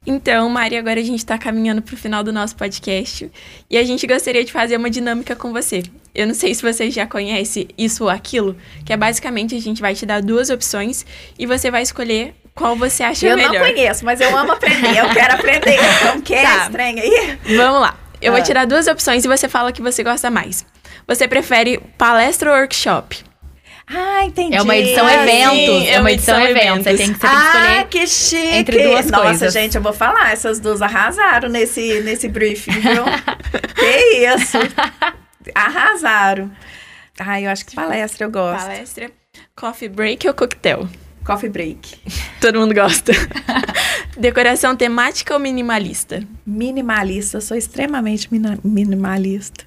Speaker 2: Então, Mari, agora a gente está caminhando para o final do nosso podcast e a gente gostaria de fazer uma dinâmica com você. Eu não sei se você já conhece isso ou aquilo, que é basicamente a gente vai te dar duas opções e você vai escolher qual você acha
Speaker 4: eu
Speaker 2: melhor.
Speaker 4: não conheço, mas eu amo aprender. Eu quero aprender. Como que é
Speaker 2: Tá.
Speaker 4: trem aí?
Speaker 2: Vamos lá. Eu vou
Speaker 4: Ah.
Speaker 2: te dar duas opções e você fala que você gosta mais. Você prefere palestra ou workshop?
Speaker 4: Ah, entendi.
Speaker 1: É uma edição
Speaker 2: Ah,
Speaker 1: eventos.
Speaker 2: sim,
Speaker 1: é uma edição eventos. Você tem que, você tem que
Speaker 4: ah,
Speaker 1: escolher.
Speaker 4: que chique!
Speaker 1: entre duas
Speaker 4: Nossa,
Speaker 1: coisas.
Speaker 4: gente, eu vou falar. Essas duas arrasaram nesse, nesse briefing, viu? *laughs* que isso! Arrasaram. Ah, eu acho que palestra eu gosto.
Speaker 2: Palestra, coffee break ou coquetel?
Speaker 4: Coffee break. *laughs*
Speaker 2: Todo mundo gosta. *laughs* Decoração temática ou minimalista?
Speaker 4: Minimalista, sou extremamente minimalista.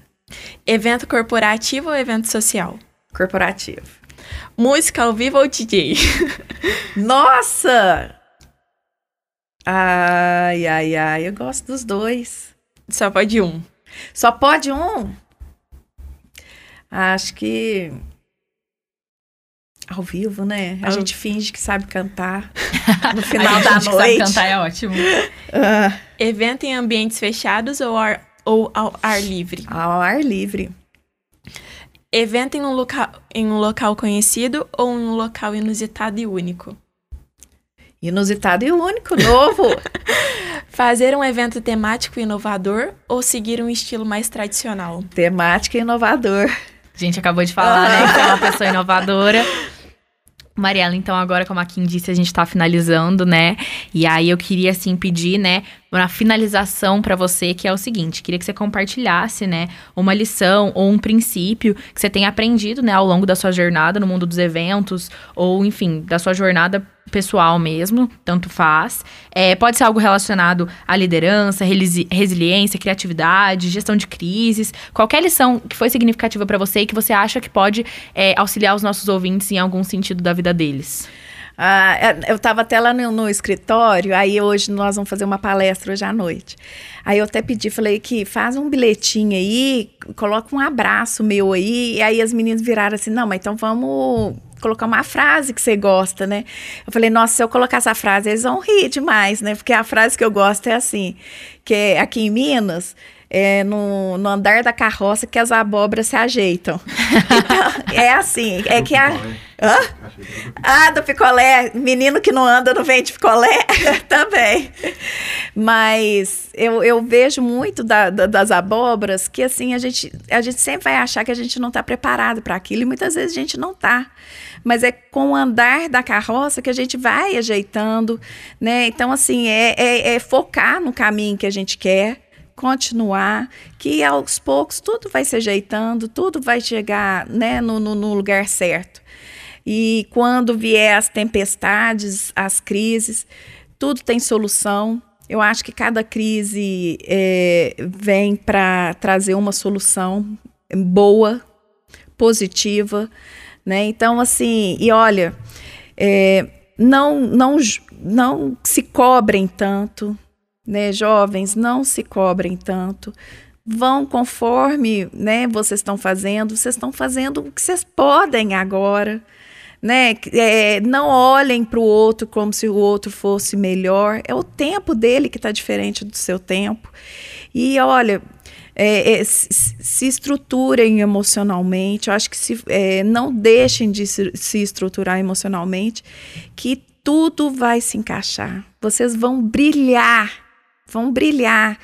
Speaker 2: Evento corporativo ou evento social?
Speaker 4: Corporativo.
Speaker 2: Música ao vivo ou DJ? *laughs*
Speaker 4: Nossa! Ai, ai, ai, eu gosto dos dois.
Speaker 2: Só pode um.
Speaker 4: Só pode um? Acho que. Ao vivo, né? A
Speaker 2: Ao-
Speaker 4: gente finge que sabe cantar *laughs* no
Speaker 1: A
Speaker 4: final
Speaker 1: gente
Speaker 4: da
Speaker 1: que sabe
Speaker 4: noite.
Speaker 1: cantar é ótimo.
Speaker 4: Ah,
Speaker 2: Evento em ambientes fechados ou, ar- ou ao ar livre?
Speaker 4: ao ar livre.
Speaker 2: Evento em um, local, em um local conhecido ou em um local inusitado e único?
Speaker 4: Inusitado e único, novo. *laughs*
Speaker 2: Fazer um evento temático e inovador ou seguir um estilo mais tradicional?
Speaker 4: Temática e inovador.
Speaker 1: A gente acabou de falar, né? Que você é uma pessoa inovadora. *laughs* Mariela, então agora, como a Kim disse, a gente tá finalizando, né? E aí eu queria, assim, pedir, né, uma finalização pra você, que é o seguinte: queria que você compartilhasse, né, uma lição ou um princípio que você tenha aprendido, né, ao longo da sua jornada no mundo dos eventos, ou, enfim, da sua jornada pessoal mesmo, tanto faz. É, pode ser algo relacionado à liderança, relisi- resiliência, criatividade, gestão de crises, qualquer lição que foi significativa pra você e que você acha que pode é, auxiliar os nossos ouvintes em algum sentido da vida deles.
Speaker 4: Ah, é, eu estava até lá no, no escritório, aí hoje nós vamos fazer uma palestra hoje à noite. Aí eu até pedi, falei que faz um bilhetinho aí, coloca um abraço meu aí, e aí as meninas viraram assim, não, mas então vamos colocar uma frase que você gosta, né? Eu falei, nossa, se eu colocar essa frase, eles vão rir demais, né? Porque a frase que eu gosto é assim, que é aqui em Minas, é no, no andar da carroça que as abóboras se ajeitam. Então, é assim, é que a... Hã? Ah, do picolé. Menino que não anda não vende picolé *laughs* também. Mas eu, eu vejo muito da- da- das abóboras que assim a gente, a gente sempre vai achar que a gente não está preparado para aquilo e muitas vezes a gente não está. Mas é com o andar da carroça que a gente vai ajeitando, né? Então, assim, é, é- é focar no caminho que a gente quer, continuar, que aos poucos tudo vai se ajeitando, tudo vai chegar né, no, no- no lugar certo. E quando vier as tempestades, as crises, tudo tem solução. Eu acho que cada crise é, vem para trazer uma solução boa, positiva, né? Então, assim, e olha, é, não, não, não se cobrem tanto, né? Jovens, não se cobrem tanto. Vão conforme, né? Vocês estão fazendo, vocês estão fazendo o que vocês podem agora né? É, não olhem para o outro como se o outro fosse melhor. É o tempo dele que está diferente do seu tempo. E olha, é, é, se, estruturem emocionalmente. Eu acho que se, é, não deixem de se, se estruturar emocionalmente, que tudo vai se encaixar. Vocês vão brilhar, vão brilhar.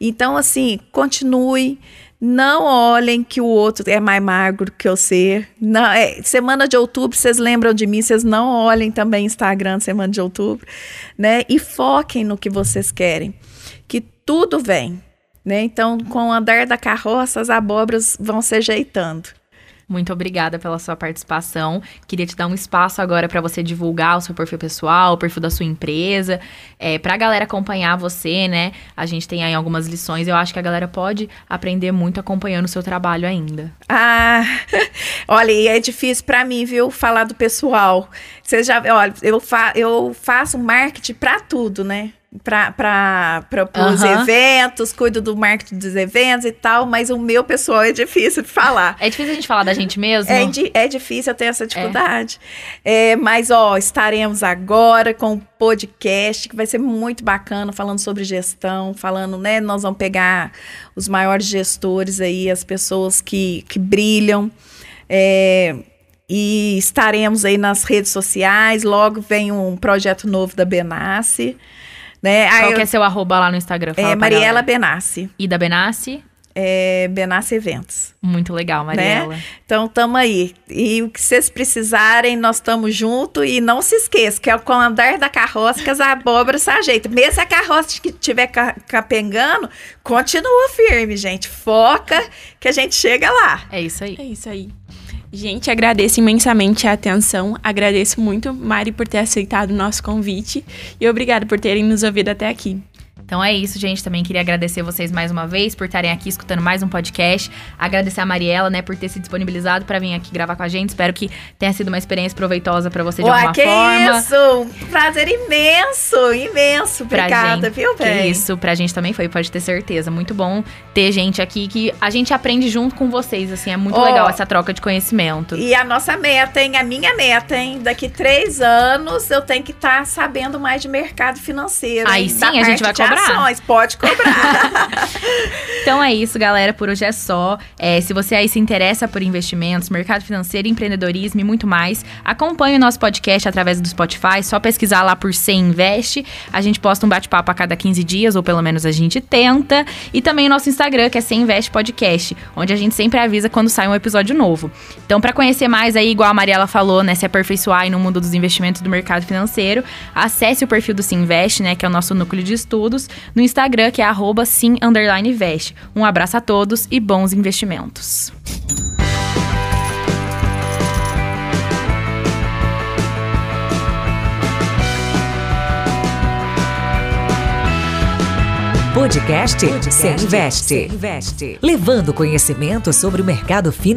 Speaker 4: Então, assim, continue. Não olhem que o outro é mais magro que eu ser. Não, é, semana de outubro, vocês lembram de mim, vocês não olhem também Instagram semana de outubro, né? E foquem no que vocês querem, que tudo vem, né? Então, com o andar da carroça, as abóboras vão se ajeitando.
Speaker 1: Muito obrigada pela sua participação. Queria te dar um espaço agora para você divulgar o seu perfil pessoal, o perfil da sua empresa, é, para a galera acompanhar você, né? A gente tem aí algumas lições. Eu acho que a galera pode aprender muito acompanhando o seu trabalho ainda.
Speaker 4: Ah, *laughs* olha, é difícil para mim, viu, falar do pessoal. Você já, olha, eu, fa eu faço marketing para tudo, né? Para os uhum. eventos, cuido do marketing dos eventos e tal, mas o meu pessoal é difícil de falar.
Speaker 1: É difícil a gente falar da gente mesmo?
Speaker 4: É, é difícil, eu tenho essa dificuldade. É. É, mas, ó, estaremos agora com um podcast que vai ser muito bacana, falando sobre gestão, falando, né, nós vamos pegar os maiores gestores aí, as pessoas que, que brilham, é, e estaremos aí nas redes sociais, logo vem um projeto novo da Benassi, né?
Speaker 1: Qual eu, que é seu arroba lá no Instagram?
Speaker 4: Fala é Mariela Benassi.
Speaker 1: E da Benassi?
Speaker 4: É Benassi Eventos.
Speaker 1: Muito legal, né? Mariela.
Speaker 4: Né? Então, tamo aí. E o que vocês precisarem, nós estamos junto. E não se esqueça que é com o andar da carroça que as abóboras se ajeitam. Mesmo se a carroça que estiver capengando, continua firme, gente. Foca que a gente chega lá.
Speaker 1: É isso aí.
Speaker 2: É isso aí. Gente, agradeço imensamente a atenção. Agradeço muito, Mari, por ter aceitado o nosso convite. E obrigado por terem nos ouvido até aqui.
Speaker 1: Então é isso, gente. Também queria agradecer vocês mais uma vez por estarem aqui escutando mais um podcast. Agradecer a Mariela, né, por ter se disponibilizado para vir aqui gravar com a gente. Espero que tenha sido uma experiência proveitosa para você de Ué, alguma
Speaker 4: que
Speaker 1: forma.
Speaker 4: isso! Prazer imenso, imenso. Obrigada,
Speaker 1: gente,
Speaker 4: viu,
Speaker 1: bem? isso, pra gente também foi, pode ter certeza. Muito bom ter gente aqui que a gente aprende junto com vocês, assim, é muito oh, legal essa troca de conhecimento.
Speaker 4: E a nossa meta, hein, a minha meta, hein, daqui três anos eu tenho que estar tá sabendo mais de mercado financeiro.
Speaker 1: Aí
Speaker 4: hein,
Speaker 1: sim, a gente vai cobrar
Speaker 4: cobrar. Pode cobrar. *laughs*
Speaker 1: então é isso, galera. Por hoje é só. É, se você aí se interessa por investimentos, mercado financeiro, empreendedorismo e muito mais, acompanhe o nosso podcast através do Spotify. Só pesquisar lá por C Investe. A gente posta um bate-papo a cada 15 dias, ou pelo menos a gente tenta. E também o nosso Instagram, que é C Investe Podcast, onde a gente sempre avisa quando sai um episódio novo. Então, para conhecer mais aí, igual a Mariela falou, né, se aperfeiçoar no mundo dos investimentos do mercado financeiro, acesse o perfil do Se Investe, né, que é o nosso núcleo de estudos, no Instagram, que é arroba sim_invest. Um abraço a todos e bons investimentos.
Speaker 3: Podcast, Podcast Investe. Investe. Levando conhecimento sobre o mercado financeiro